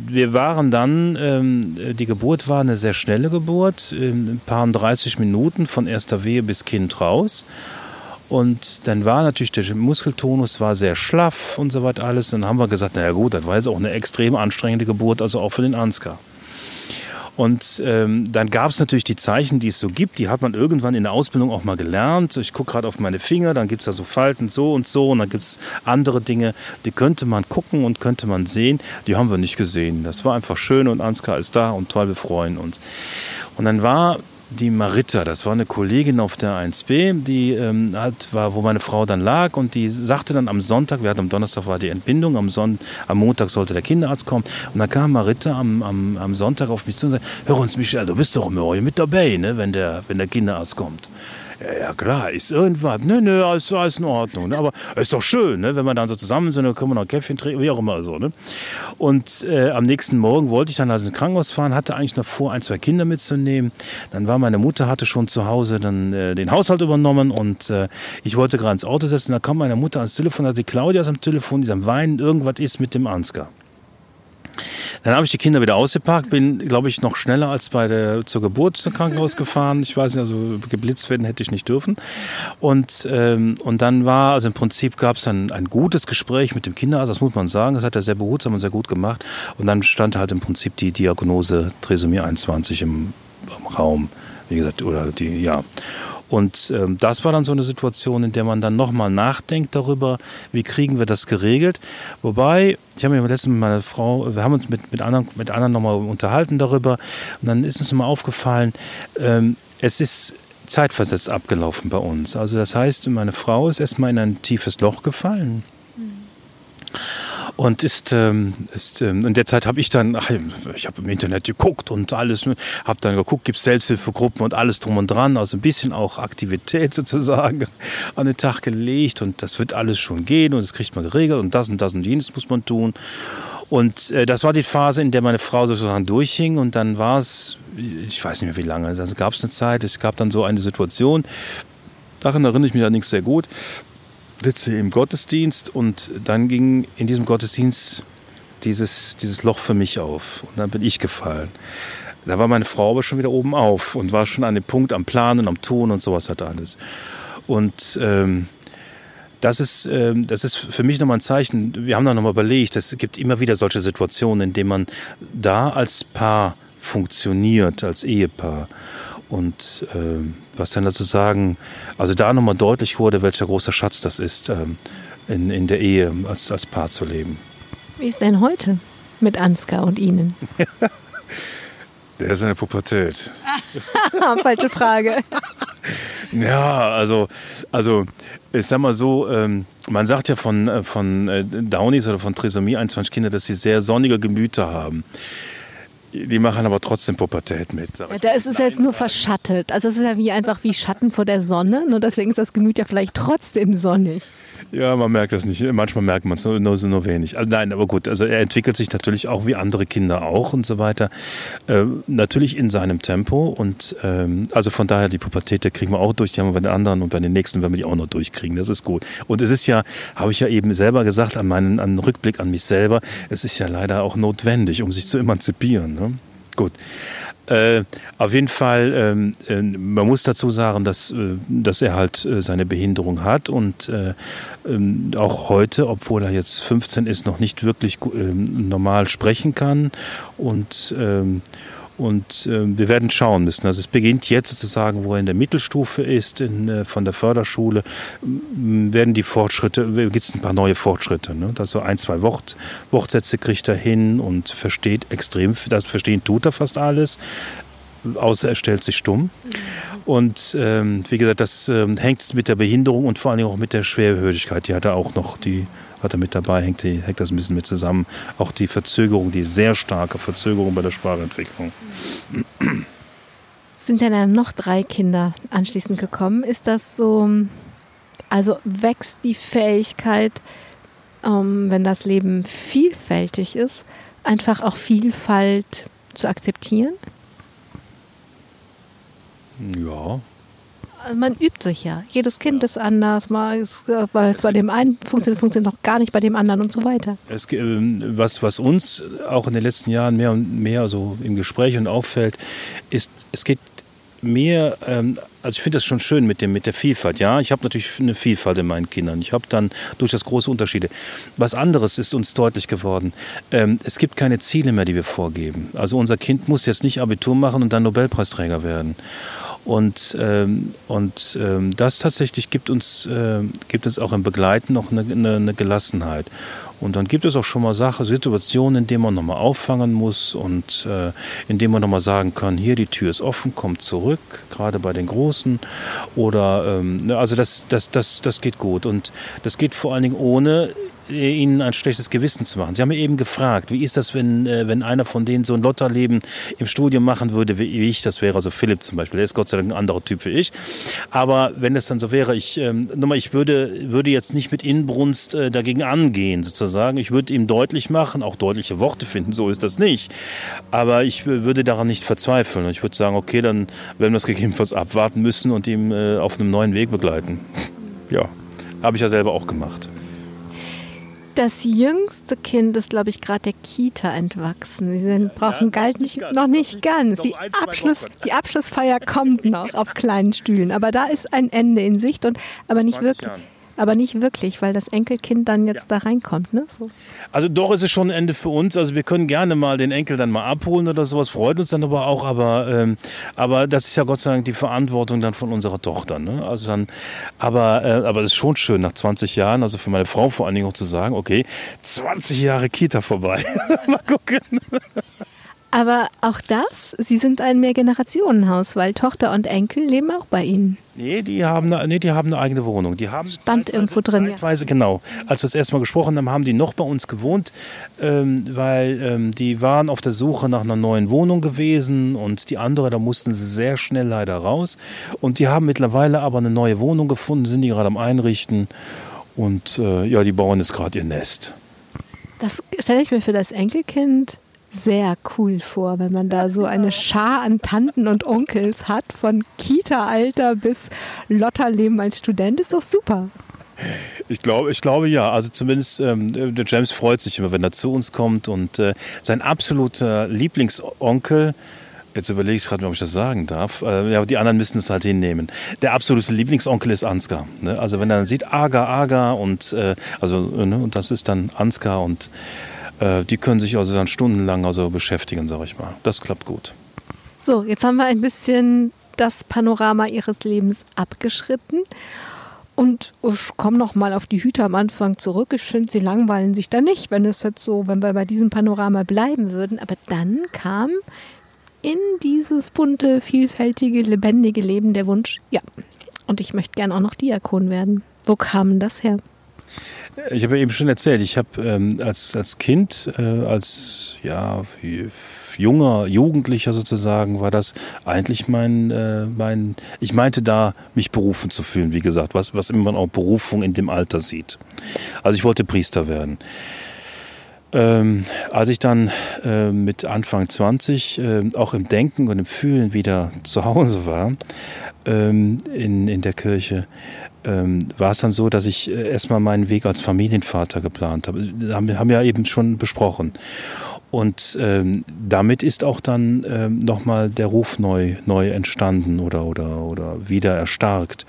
wir waren dann, ähm, die Geburt war eine sehr schnelle Geburt, in ein paar 30 Minuten von erster Wehe bis Kind raus. Und dann war natürlich der Muskeltonus war sehr schlaff und so weiter alles. Dann haben wir gesagt, naja gut, das war jetzt auch eine extrem anstrengende Geburt, also auch für den Ansgar. Und ähm, dann gab es natürlich die Zeichen, die es so gibt. Die hat man irgendwann in der Ausbildung auch mal gelernt. Ich gucke gerade auf meine Finger, dann gibt es da so Falten so und so. Und dann gibt es andere Dinge, die könnte man gucken und könnte man sehen. Die haben wir nicht gesehen. Das war einfach schön und Ansgar ist da und toll, wir freuen uns. Und dann war die Marita, das war eine Kollegin auf der 1b, die ähm, hat, war, wo meine Frau dann lag und die sagte dann am Sonntag, wir hatten am Donnerstag war die Entbindung, am, Son am Montag sollte der Kinderarzt kommen und dann kam Marita am, am, am Sonntag auf mich zu und sagte, hör uns Michel, du bist doch immer mit dabei, ne, wenn der, wenn der Kinderarzt kommt. Ja, klar, ist irgendwas. Nö, nö, alles, alles in Ordnung. Ne? Aber ist doch schön, ne? wenn wir dann so zusammen sind, dann können wir noch ein Käffchen trinken, wie auch immer so. Ne? Und äh, am nächsten Morgen wollte ich dann also ins Krankenhaus fahren, hatte eigentlich noch vor, ein, zwei Kinder mitzunehmen. Dann war meine Mutter, hatte schon zu Hause dann äh, den Haushalt übernommen und äh, ich wollte gerade ins Auto setzen. Da kam meine Mutter ans Telefon, also die Claudia ist am Telefon, die ist am Weinen, irgendwas ist mit dem Ansgar. Dann habe ich die Kinder wieder ausgepackt, bin, glaube ich, noch schneller als bei der zur Geburt zum Krankenhaus gefahren. Ich weiß nicht, also geblitzt werden hätte ich nicht dürfen. Und, ähm, und dann war, also im Prinzip gab es dann ein gutes Gespräch mit dem Kinderarzt, das muss man sagen. Das hat er sehr behutsam und sehr gut gemacht. Und dann stand halt im Prinzip die Diagnose Trisomie 21 im, im Raum. Wie gesagt, oder die, ja. Und ähm, das war dann so eine Situation, in der man dann nochmal nachdenkt darüber, wie kriegen wir das geregelt. Wobei, ich habe mich letztens mit meiner Frau, wir haben uns mit, mit anderen, mit anderen nochmal unterhalten darüber. Und dann ist uns nochmal aufgefallen, ähm, es ist zeitversetzt abgelaufen bei uns. Also das heißt, meine Frau ist erstmal in ein tiefes Loch gefallen. Mhm. Und ist, ähm, ist ähm, in der Zeit habe ich dann, ach, ich habe im Internet geguckt und alles, habe dann geguckt, gibt es Selbsthilfegruppen und alles drum und dran, also ein bisschen auch Aktivität sozusagen an den Tag gelegt und das wird alles schon gehen und das kriegt man geregelt und das und das und jenes muss man tun. Und äh, das war die Phase, in der meine Frau sozusagen durchhing und dann war es, ich weiß nicht mehr wie lange, dann gab es eine Zeit, es gab dann so eine Situation, daran erinnere ich mich allerdings sehr gut, sitze im Gottesdienst und dann ging in diesem Gottesdienst dieses, dieses Loch für mich auf. Und dann bin ich gefallen. Da war meine Frau aber schon wieder oben auf und war schon an dem Punkt am Planen, am Tun und sowas hat alles. Und ähm, das ist, ähm, das ist für mich nochmal ein Zeichen. Wir haben da nochmal überlegt, es gibt immer wieder solche Situationen, in denen man da als Paar funktioniert, als Ehepaar. Und äh, was dann dazu sagen, also da nochmal deutlich wurde, welcher großer Schatz das ist, ähm, in, in der Ehe als, als Paar zu leben. Wie ist denn heute mit Ansgar und Ihnen? der ist in der Pubertät. Falsche Frage. ja, also, also ich sag mal so, ähm, man sagt ja von, äh, von äh, Downies oder von Trisomie 21 Kinder, dass sie sehr sonnige Gemüter haben die machen aber trotzdem Pubertät mit. Ja, da ist es jetzt nur verschattet. Also es ist ja wie einfach wie Schatten vor der Sonne. Nur deswegen ist das Gemüt ja vielleicht trotzdem sonnig. Ja, man merkt das nicht. Manchmal merkt man es nur, nur, nur wenig. Also nein, aber gut. Also er entwickelt sich natürlich auch wie andere Kinder auch und so weiter. Äh, natürlich in seinem Tempo und ähm, also von daher die Pubertät, da kriegen wir auch durch. Die haben wir bei den anderen und bei den nächsten werden wir die auch noch durchkriegen. Das ist gut. Und es ist ja, habe ich ja eben selber gesagt, an meinen an Rückblick an mich selber, es ist ja leider auch notwendig, um sich zu emanzipieren. Ne? Gut. Äh, auf jeden Fall, ähm, äh, man muss dazu sagen, dass, äh, dass er halt äh, seine Behinderung hat und äh, ähm, auch heute, obwohl er jetzt 15 ist, noch nicht wirklich ähm, normal sprechen kann und und äh, wir werden schauen müssen. Also es beginnt jetzt sozusagen, wo er in der Mittelstufe ist, in, äh, von der Förderschule, werden die Fortschritte, gibt es ein paar neue Fortschritte. Ne? Also ein, zwei Wort, Wortsätze kriegt er hin und versteht extrem, das Verstehen tut er fast alles, außer er stellt sich stumm. Und ähm, wie gesagt, das ähm, hängt mit der Behinderung und vor allem auch mit der Schwerhörigkeit. Die hat er auch noch, die hat er mit dabei, hängt, die, hängt das ein bisschen mit zusammen. Auch die Verzögerung, die sehr starke Verzögerung bei der Sprachentwicklung. Sind denn dann noch drei Kinder anschließend gekommen? Ist das so, also wächst die Fähigkeit, ähm, wenn das Leben vielfältig ist, einfach auch Vielfalt zu akzeptieren? Ja, man übt sich ja. Jedes Kind ja. ist anders. Mal ist, weil es bei dem einen funktioniert, funktioniert noch gar nicht bei dem anderen und so weiter. Es, ähm, was, was uns auch in den letzten Jahren mehr und mehr so im Gespräch und auffällt, ist, es geht mehr, ähm, also ich finde das schon schön mit, dem, mit der Vielfalt. Ja, ich habe natürlich eine Vielfalt in meinen Kindern. Ich habe dann durchaus große Unterschiede. Was anderes ist uns deutlich geworden. Ähm, es gibt keine Ziele mehr, die wir vorgeben. Also unser Kind muss jetzt nicht Abitur machen und dann Nobelpreisträger werden. Und, ähm, und ähm, das tatsächlich gibt uns, äh, gibt uns auch im Begleiten noch eine, eine, eine, Gelassenheit. Und dann gibt es auch schon mal Sachen, Situationen, in denen man nochmal auffangen muss und äh, in denen man nochmal sagen kann, hier die Tür ist offen, kommt zurück, gerade bei den Großen. Oder ähm, ne, also das, das, das, das geht gut. Und das geht vor allen Dingen ohne ihnen ein schlechtes Gewissen zu machen. Sie haben mir eben gefragt, wie ist das, wenn, äh, wenn einer von denen so ein Lotterleben im Studium machen würde, wie ich das wäre, also Philipp zum Beispiel, der ist Gott sei Dank ein anderer Typ wie ich. Aber wenn es dann so wäre, ich, ähm, nochmal, ich würde, würde jetzt nicht mit Inbrunst äh, dagegen angehen, sozusagen. Ich würde ihm deutlich machen, auch deutliche Worte finden, so ist das nicht. Aber ich würde daran nicht verzweifeln. Ich würde sagen, okay, dann werden wir es gegebenenfalls abwarten müssen und ihm äh, auf einem neuen Weg begleiten. Ja, habe ich ja selber auch gemacht. Das jüngste Kind ist, glaube ich, gerade der Kita entwachsen. Sie sind, brauchen ja, Galt nicht, ganz, noch nicht ganz. Die, Abschluss, die Abschlussfeier kommt noch auf kleinen Stühlen. Aber da ist ein Ende in Sicht und aber nicht wirklich. Jahren. Aber nicht wirklich, weil das Enkelkind dann jetzt ja. da reinkommt, ne? So. Also doch ist es schon ein Ende für uns. Also wir können gerne mal den Enkel dann mal abholen oder sowas, freut uns dann aber auch. Aber, ähm, aber das ist ja Gott sei Dank die Verantwortung dann von unserer Tochter. Ne? Also dann, aber, äh, aber es ist schon schön, nach 20 Jahren, also für meine Frau vor allen Dingen auch zu sagen, okay, 20 Jahre Kita vorbei. mal gucken. Aber auch das, Sie sind ein Mehrgenerationenhaus, weil Tochter und Enkel leben auch bei Ihnen. Nee, die haben eine, nee, die haben eine eigene Wohnung. Die haben Stand irgendwo drin. Zeitweise, ja. genau. Als wir das erste Mal gesprochen haben, haben die noch bei uns gewohnt, ähm, weil ähm, die waren auf der Suche nach einer neuen Wohnung gewesen und die andere, da mussten sie sehr schnell leider raus. Und die haben mittlerweile aber eine neue Wohnung gefunden, sind die gerade am Einrichten und äh, ja, die bauen jetzt gerade ihr Nest. Das stelle ich mir für das Enkelkind sehr cool vor, wenn man da so eine Schar an Tanten und Onkels hat, von Kita-Alter bis Lotterleben als Student, ist doch super. Ich glaube, ich glaube ja. Also zumindest ähm, der James freut sich immer, wenn er zu uns kommt. Und äh, sein absoluter Lieblingsonkel, jetzt überlege ich gerade, ob ich das sagen darf, äh, ja, die anderen müssen es halt hinnehmen. Der absolute Lieblingsonkel ist Ansgar. Ne? Also wenn er dann sieht, Aga, Aga und äh, also ne? und das ist dann Ansgar und die können sich also dann stundenlang also beschäftigen, sage ich mal. Das klappt gut. So, jetzt haben wir ein bisschen das Panorama ihres Lebens abgeschritten. Und ich komme noch mal auf die Hüte am Anfang zurück. Ich finde, sie langweilen sich da nicht, wenn es jetzt so, wenn wir bei diesem Panorama bleiben würden. Aber dann kam in dieses bunte, vielfältige, lebendige Leben der Wunsch, ja, und ich möchte gern auch noch Diakon werden. Wo kam das her? Ich habe eben schon erzählt, ich habe ähm, als, als Kind, äh, als ja, junger Jugendlicher sozusagen, war das eigentlich mein, äh, mein, ich meinte da, mich berufen zu fühlen, wie gesagt, was, was immer man auch Berufung in dem Alter sieht. Also ich wollte Priester werden. Ähm, als ich dann äh, mit Anfang 20 äh, auch im Denken und im Fühlen wieder zu Hause war, ähm, in, in der Kirche, ähm, war es dann so, dass ich äh, erstmal meinen Weg als Familienvater geplant habe. Haben, haben ja eben schon besprochen. Und ähm, damit ist auch dann ähm, nochmal der Ruf neu, neu entstanden oder, oder, oder wieder erstarkt.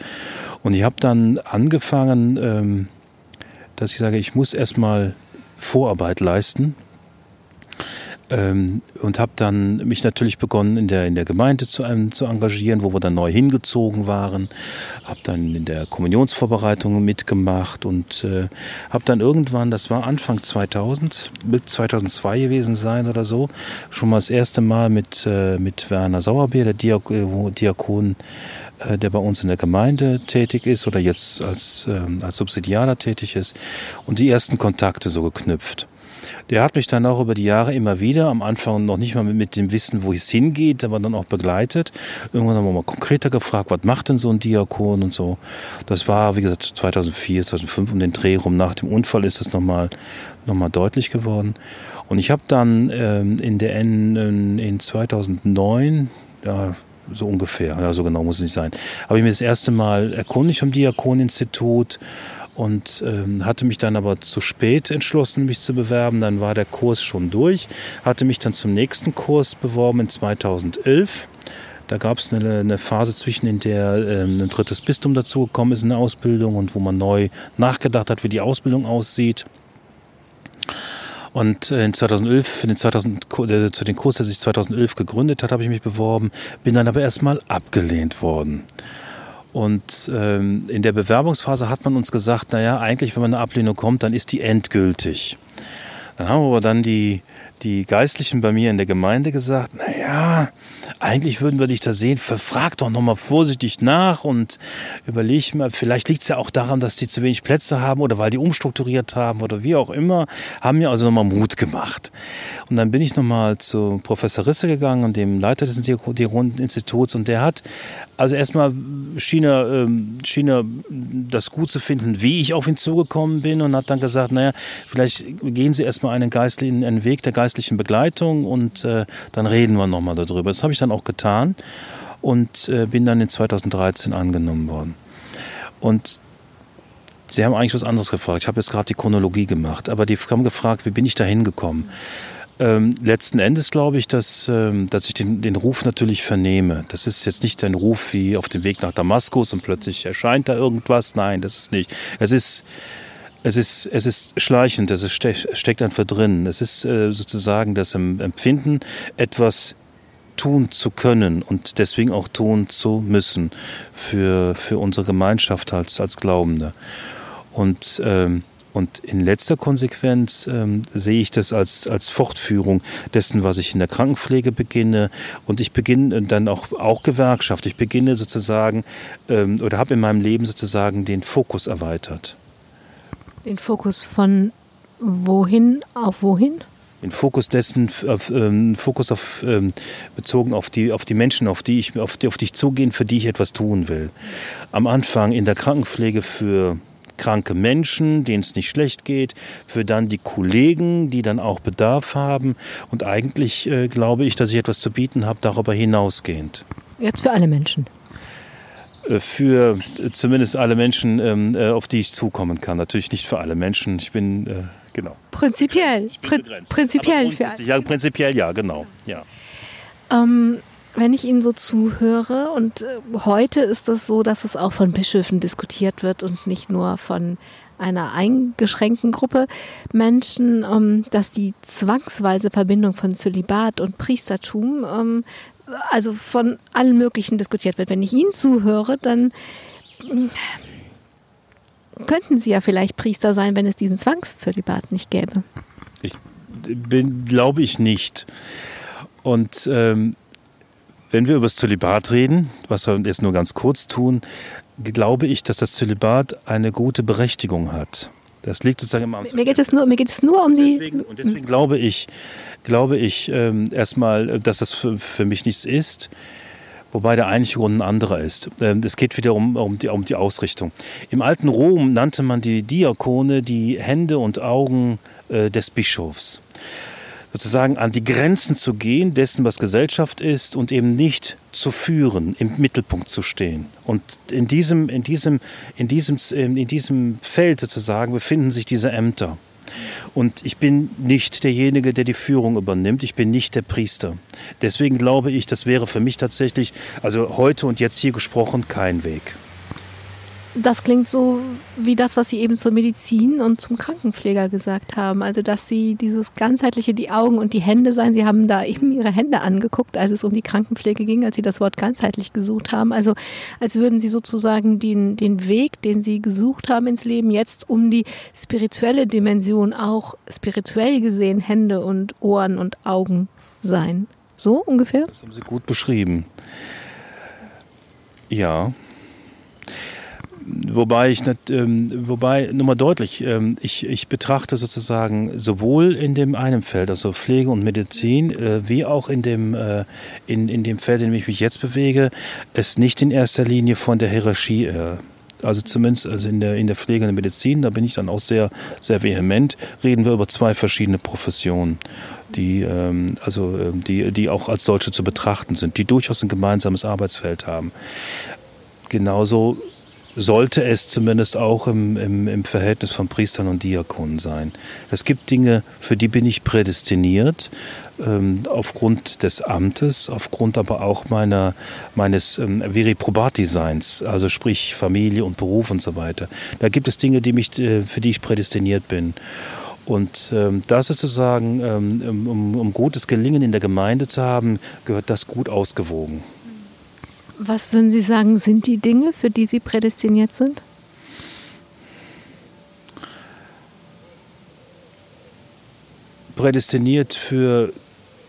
Und ich habe dann angefangen, ähm, dass ich sage, ich muss erstmal Vorarbeit leisten ähm, und habe dann mich natürlich begonnen in der, in der Gemeinde zu, ähm, zu engagieren, wo wir dann neu hingezogen waren. Habe dann in der Kommunionsvorbereitung mitgemacht und äh, habe dann irgendwann, das war Anfang 2000, mit 2002 gewesen sein oder so, schon mal das erste Mal mit, äh, mit Werner Sauerbier, der Diak äh, Diakon, äh, der bei uns in der Gemeinde tätig ist oder jetzt als, ähm, als Subsidialer tätig ist und die ersten Kontakte so geknüpft. Der hat mich dann auch über die Jahre immer wieder, am Anfang noch nicht mal mit, mit dem Wissen, wo es hingeht, aber dann auch begleitet. Irgendwann haben wir mal konkreter gefragt, was macht denn so ein Diakon und so. Das war, wie gesagt, 2004, 2005 um den Dreh rum. Nach dem Unfall ist das nochmal noch mal deutlich geworden. Und ich habe dann ähm, in der N in 2009, ja, so ungefähr, ja, so genau muss es nicht sein, habe ich mir das erste Mal erkundigt vom Diakoninstitut und ähm, hatte mich dann aber zu spät entschlossen, mich zu bewerben. Dann war der Kurs schon durch, hatte mich dann zum nächsten Kurs beworben in 2011. Da gab es eine, eine, Phase zwischen, in der ähm, ein drittes Bistum dazugekommen ist in der Ausbildung und wo man neu nachgedacht hat, wie die Ausbildung aussieht. Und äh, in 2011, für den 2000, äh, zu den Kurs, der sich 2011 gegründet hat, habe ich mich beworben, bin dann aber erstmal abgelehnt worden. Und ähm, in der Bewerbungsphase hat man uns gesagt, naja, eigentlich, wenn man eine Ablehnung kommt, dann ist die endgültig. Dann haben aber dann die, die Geistlichen bei mir in der Gemeinde gesagt, naja, ja, eigentlich würden wir dich da sehen, frag doch nochmal vorsichtig nach und überleg mal, vielleicht liegt es ja auch daran, dass die zu wenig Plätze haben oder weil die umstrukturiert haben oder wie auch immer, haben mir also nochmal Mut gemacht. Und dann bin ich nochmal zu Professor Risse gegangen und dem Leiter des Instituts und der hat, also erstmal schien er, ähm, das gut zu finden, wie ich auf ihn zugekommen bin und hat dann gesagt, naja, vielleicht gehen Sie erstmal einen, geistlichen, einen Weg der geistlichen Begleitung und äh, dann reden wir nochmal darüber. Das habe ich dann auch getan und äh, bin dann in 2013 angenommen worden. Und Sie haben eigentlich was anderes gefragt. Ich habe jetzt gerade die Chronologie gemacht, aber die haben gefragt, wie bin ich da hingekommen? Ähm, letzten Endes glaube ich, dass, ähm, dass ich den, den Ruf natürlich vernehme. Das ist jetzt nicht ein Ruf wie auf dem Weg nach Damaskus und plötzlich erscheint da irgendwas. Nein, das ist nicht. Es ist, es ist, es ist schleichend, es ist, steckt einfach drin. Es ist äh, sozusagen das Empfinden, etwas tun zu können und deswegen auch tun zu müssen für, für unsere Gemeinschaft als, als Glaubende. Und, ähm, und in letzter Konsequenz ähm, sehe ich das als, als Fortführung dessen, was ich in der Krankenpflege beginne. Und ich beginne dann auch, auch Gewerkschaft. Ich beginne sozusagen ähm, oder habe in meinem Leben sozusagen den Fokus erweitert. Den Fokus von wohin auf wohin? den Fokus dessen, auf, ähm, Fokus auf, ähm, bezogen auf die, auf die Menschen, auf die, ich, auf, die, auf die ich zugehen, für die ich etwas tun will. Am Anfang in der Krankenpflege für kranke Menschen, denen es nicht schlecht geht, für dann die Kollegen, die dann auch Bedarf haben. Und eigentlich äh, glaube ich, dass ich etwas zu bieten habe, darüber hinausgehend. Jetzt für alle Menschen äh, für äh, zumindest alle Menschen, ähm, äh, auf die ich zukommen kann. Natürlich nicht für alle Menschen. Ich bin genau. Prinzipiell. Prin prinzipiell. ja, prinzipiell ja, genau. Ja. Ähm, wenn ich Ihnen so zuhöre, und äh, heute ist es so, dass es auch von Bischöfen diskutiert wird und nicht nur von einer eingeschränkten Gruppe Menschen, ähm, dass die zwangsweise Verbindung von Zölibat und Priestertum, ähm, also von allen möglichen diskutiert wird. Wenn ich Ihnen zuhöre, dann äh, könnten Sie ja vielleicht Priester sein, wenn es diesen Zwangszölibat nicht gäbe. Ich glaube ich nicht. Und ähm, wenn wir über das Zölibat reden, was wir jetzt nur ganz kurz tun, glaube ich, dass das Zölibat eine gute Berechtigung hat. Das liegt sozusagen immer am mir geht es nur, mir geht es nur um die. Deswegen, und deswegen glaube ich, glaube ich ähm, erstmal, dass das für, für mich nichts ist wobei der eigentliche Grund ein anderer ist. Ähm, es geht wieder um, um, die, um die Ausrichtung. Im alten Rom nannte man die Diakone die Hände und Augen äh, des Bischofs sozusagen an die Grenzen zu gehen, dessen, was Gesellschaft ist und eben nicht zu führen, im Mittelpunkt zu stehen. Und in diesem, in diesem, in diesem, in diesem Feld sozusagen befinden sich diese Ämter. Und ich bin nicht derjenige, der die Führung übernimmt. Ich bin nicht der Priester. Deswegen glaube ich, das wäre für mich tatsächlich, also heute und jetzt hier gesprochen, kein Weg. Das klingt so wie das, was Sie eben zur Medizin und zum Krankenpfleger gesagt haben. Also, dass Sie dieses ganzheitliche, die Augen und die Hände sein. Sie haben da eben Ihre Hände angeguckt, als es um die Krankenpflege ging, als Sie das Wort ganzheitlich gesucht haben. Also, als würden Sie sozusagen den, den Weg, den Sie gesucht haben ins Leben, jetzt um die spirituelle Dimension auch spirituell gesehen Hände und Ohren und Augen sein. So ungefähr? Das haben Sie gut beschrieben. Ja. Wobei ich, nicht, ähm, wobei, nur mal deutlich, ähm, ich, ich betrachte sozusagen sowohl in dem einen Feld, also Pflege und Medizin, äh, wie auch in dem, äh, in, in dem Feld, in dem ich mich jetzt bewege, es nicht in erster Linie von der Hierarchie äh, also zumindest also in, der, in der Pflege und der Medizin, da bin ich dann auch sehr, sehr vehement, reden wir über zwei verschiedene Professionen, die, ähm, also, ähm, die, die auch als solche zu betrachten sind, die durchaus ein gemeinsames Arbeitsfeld haben. Genauso sollte es zumindest auch im, im, im Verhältnis von Priestern und Diakonen sein. Es gibt Dinge, für die bin ich prädestiniert, ähm, aufgrund des Amtes, aufgrund aber auch meiner, meines ähm, Viri Probat-Designs, also sprich Familie und Beruf und so weiter. Da gibt es Dinge, die mich, äh, für die ich prädestiniert bin. Und ähm, das ist sozusagen, ähm, um, um gutes Gelingen in der Gemeinde zu haben, gehört das gut ausgewogen. Was würden Sie sagen, sind die Dinge, für die Sie prädestiniert sind? Prädestiniert für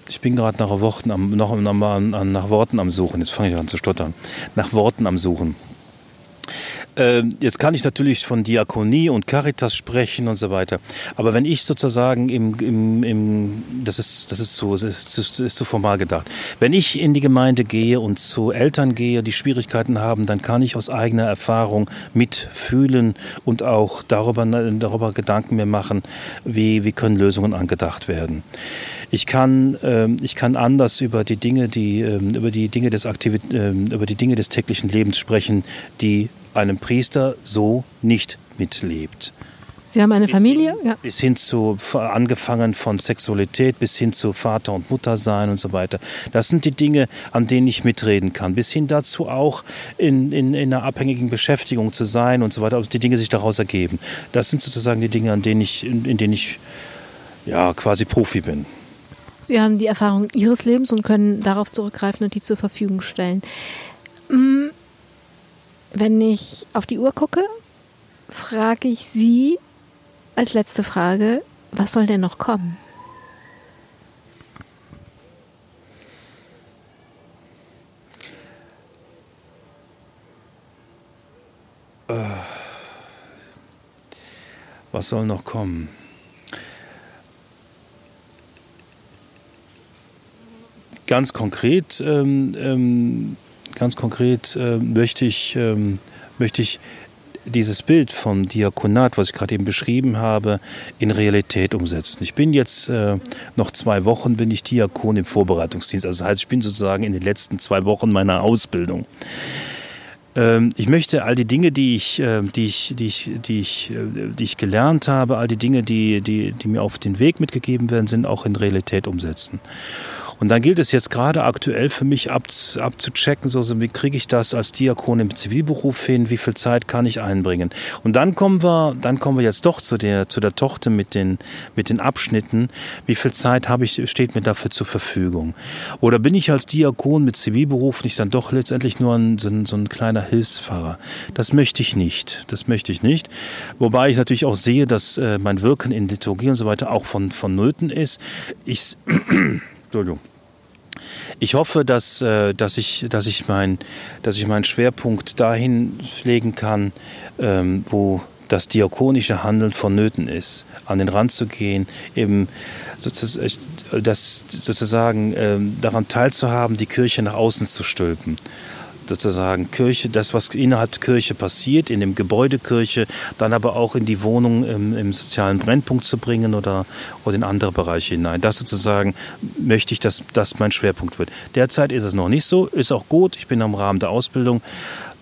ich bin gerade nach Worten am, noch, nach, nach Worten am Suchen. Jetzt fange ich an zu stottern. Nach Worten am Suchen. Ähm, jetzt kann ich natürlich von Diakonie und Caritas sprechen und so weiter. Aber wenn ich sozusagen im, im, im das ist, das ist so, das ist, ist zu formal gedacht. Wenn ich in die Gemeinde gehe und zu Eltern gehe, die Schwierigkeiten haben, dann kann ich aus eigener Erfahrung mitfühlen und auch darüber, darüber Gedanken mir machen, wie, wie können Lösungen angedacht werden. Ich kann, ähm, ich kann anders über die Dinge, die, ähm, über die Dinge des Aktivit ähm, über die Dinge des täglichen Lebens sprechen, die einem Priester so nicht mitlebt. Sie haben eine Familie? Bis hin, ja. bis hin zu, angefangen von Sexualität bis hin zu Vater und Mutter sein und so weiter. Das sind die Dinge, an denen ich mitreden kann. Bis hin dazu auch in, in, in einer abhängigen Beschäftigung zu sein und so weiter. Also die Dinge sich daraus ergeben. Das sind sozusagen die Dinge, an denen ich, in, in denen ich ja, quasi Profi bin. Sie haben die Erfahrung Ihres Lebens und können darauf zurückgreifen und die zur Verfügung stellen. Mm, wenn ich auf die Uhr gucke, frage ich Sie als letzte Frage, was soll denn noch kommen? Äh, was soll noch kommen? Ganz konkret, ähm, ähm, ganz konkret äh, möchte, ich, ähm, möchte ich dieses Bild vom Diakonat, was ich gerade eben beschrieben habe, in Realität umsetzen. Ich bin jetzt äh, noch zwei Wochen, bin ich Diakon im Vorbereitungsdienst. Also das heißt, ich bin sozusagen in den letzten zwei Wochen meiner Ausbildung. Ähm, ich möchte all die Dinge, die ich, äh, die ich, die ich, die ich, äh, die ich gelernt habe, all die Dinge, die, die, die mir auf den Weg mitgegeben werden, sind, auch in Realität umsetzen. Und dann gilt es jetzt gerade aktuell für mich ab, abzuchecken, so, wie kriege ich das als Diakon im Zivilberuf hin, wie viel Zeit kann ich einbringen. Und dann kommen wir, dann kommen wir jetzt doch zu der, zu der Tochter mit den, mit den Abschnitten. Wie viel Zeit habe ich, steht mir dafür zur Verfügung? Oder bin ich als Diakon mit Zivilberuf nicht dann doch letztendlich nur ein, so, ein, so ein kleiner Hilfspfarrer? Das möchte ich nicht. Das möchte ich nicht. Wobei ich natürlich auch sehe, dass äh, mein Wirken in Liturgie und so weiter auch von, vonnöten ist. Ich, Entschuldigung. Ich hoffe, dass, äh, dass, ich, dass, ich mein, dass ich meinen Schwerpunkt dahin legen kann, ähm, wo das diakonische Handeln vonnöten ist, an den Rand zu gehen, eben sozusagen, das, sozusagen ähm, daran teilzuhaben, die Kirche nach außen zu stülpen sozusagen Kirche, das, was innerhalb Kirche passiert, in dem Gebäude Kirche, dann aber auch in die Wohnung im, im, sozialen Brennpunkt zu bringen oder, oder in andere Bereiche hinein. Das sozusagen möchte ich, dass das mein Schwerpunkt wird. Derzeit ist es noch nicht so, ist auch gut. Ich bin im Rahmen der Ausbildung.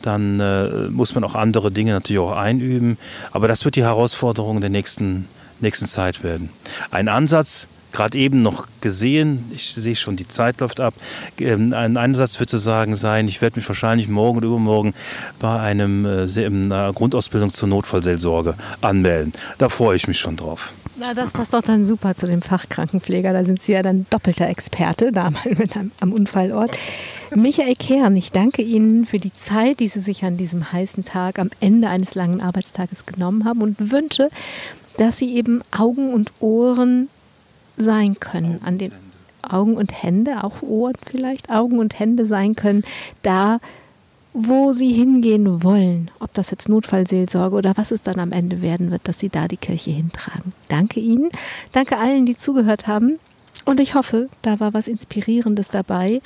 Dann äh, muss man auch andere Dinge natürlich auch einüben. Aber das wird die Herausforderung der nächsten, nächsten Zeit werden. Ein Ansatz, gerade eben noch gesehen, ich sehe schon, die Zeit läuft ab. Ähm, ein Einsatz wird zu sagen sein, ich werde mich wahrscheinlich morgen oder übermorgen bei einem, äh, einer Grundausbildung zur Notfallseelsorge anmelden. Da freue ich mich schon drauf. Na, das passt doch dann super zu dem Fachkrankenpfleger. Da sind Sie ja dann doppelter Experte da mal am Unfallort. Michael Kern, ich danke Ihnen für die Zeit, die Sie sich an diesem heißen Tag am Ende eines langen Arbeitstages genommen haben und wünsche, dass Sie eben Augen und Ohren sein können, an den Augen und Hände, auch Ohren vielleicht, Augen und Hände sein können, da wo sie hingehen wollen, ob das jetzt Notfallseelsorge oder was es dann am Ende werden wird, dass sie da die Kirche hintragen. Danke Ihnen, danke allen, die zugehört haben. Und ich hoffe, da war was Inspirierendes dabei,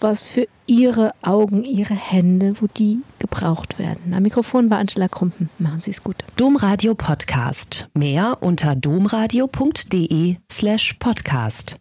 was für Ihre Augen, Ihre Hände, wo die gebraucht werden. Am Mikrofon war Angela Krumpen. Machen Sie es gut. Domradio Podcast. Mehr unter domradio.de slash podcast.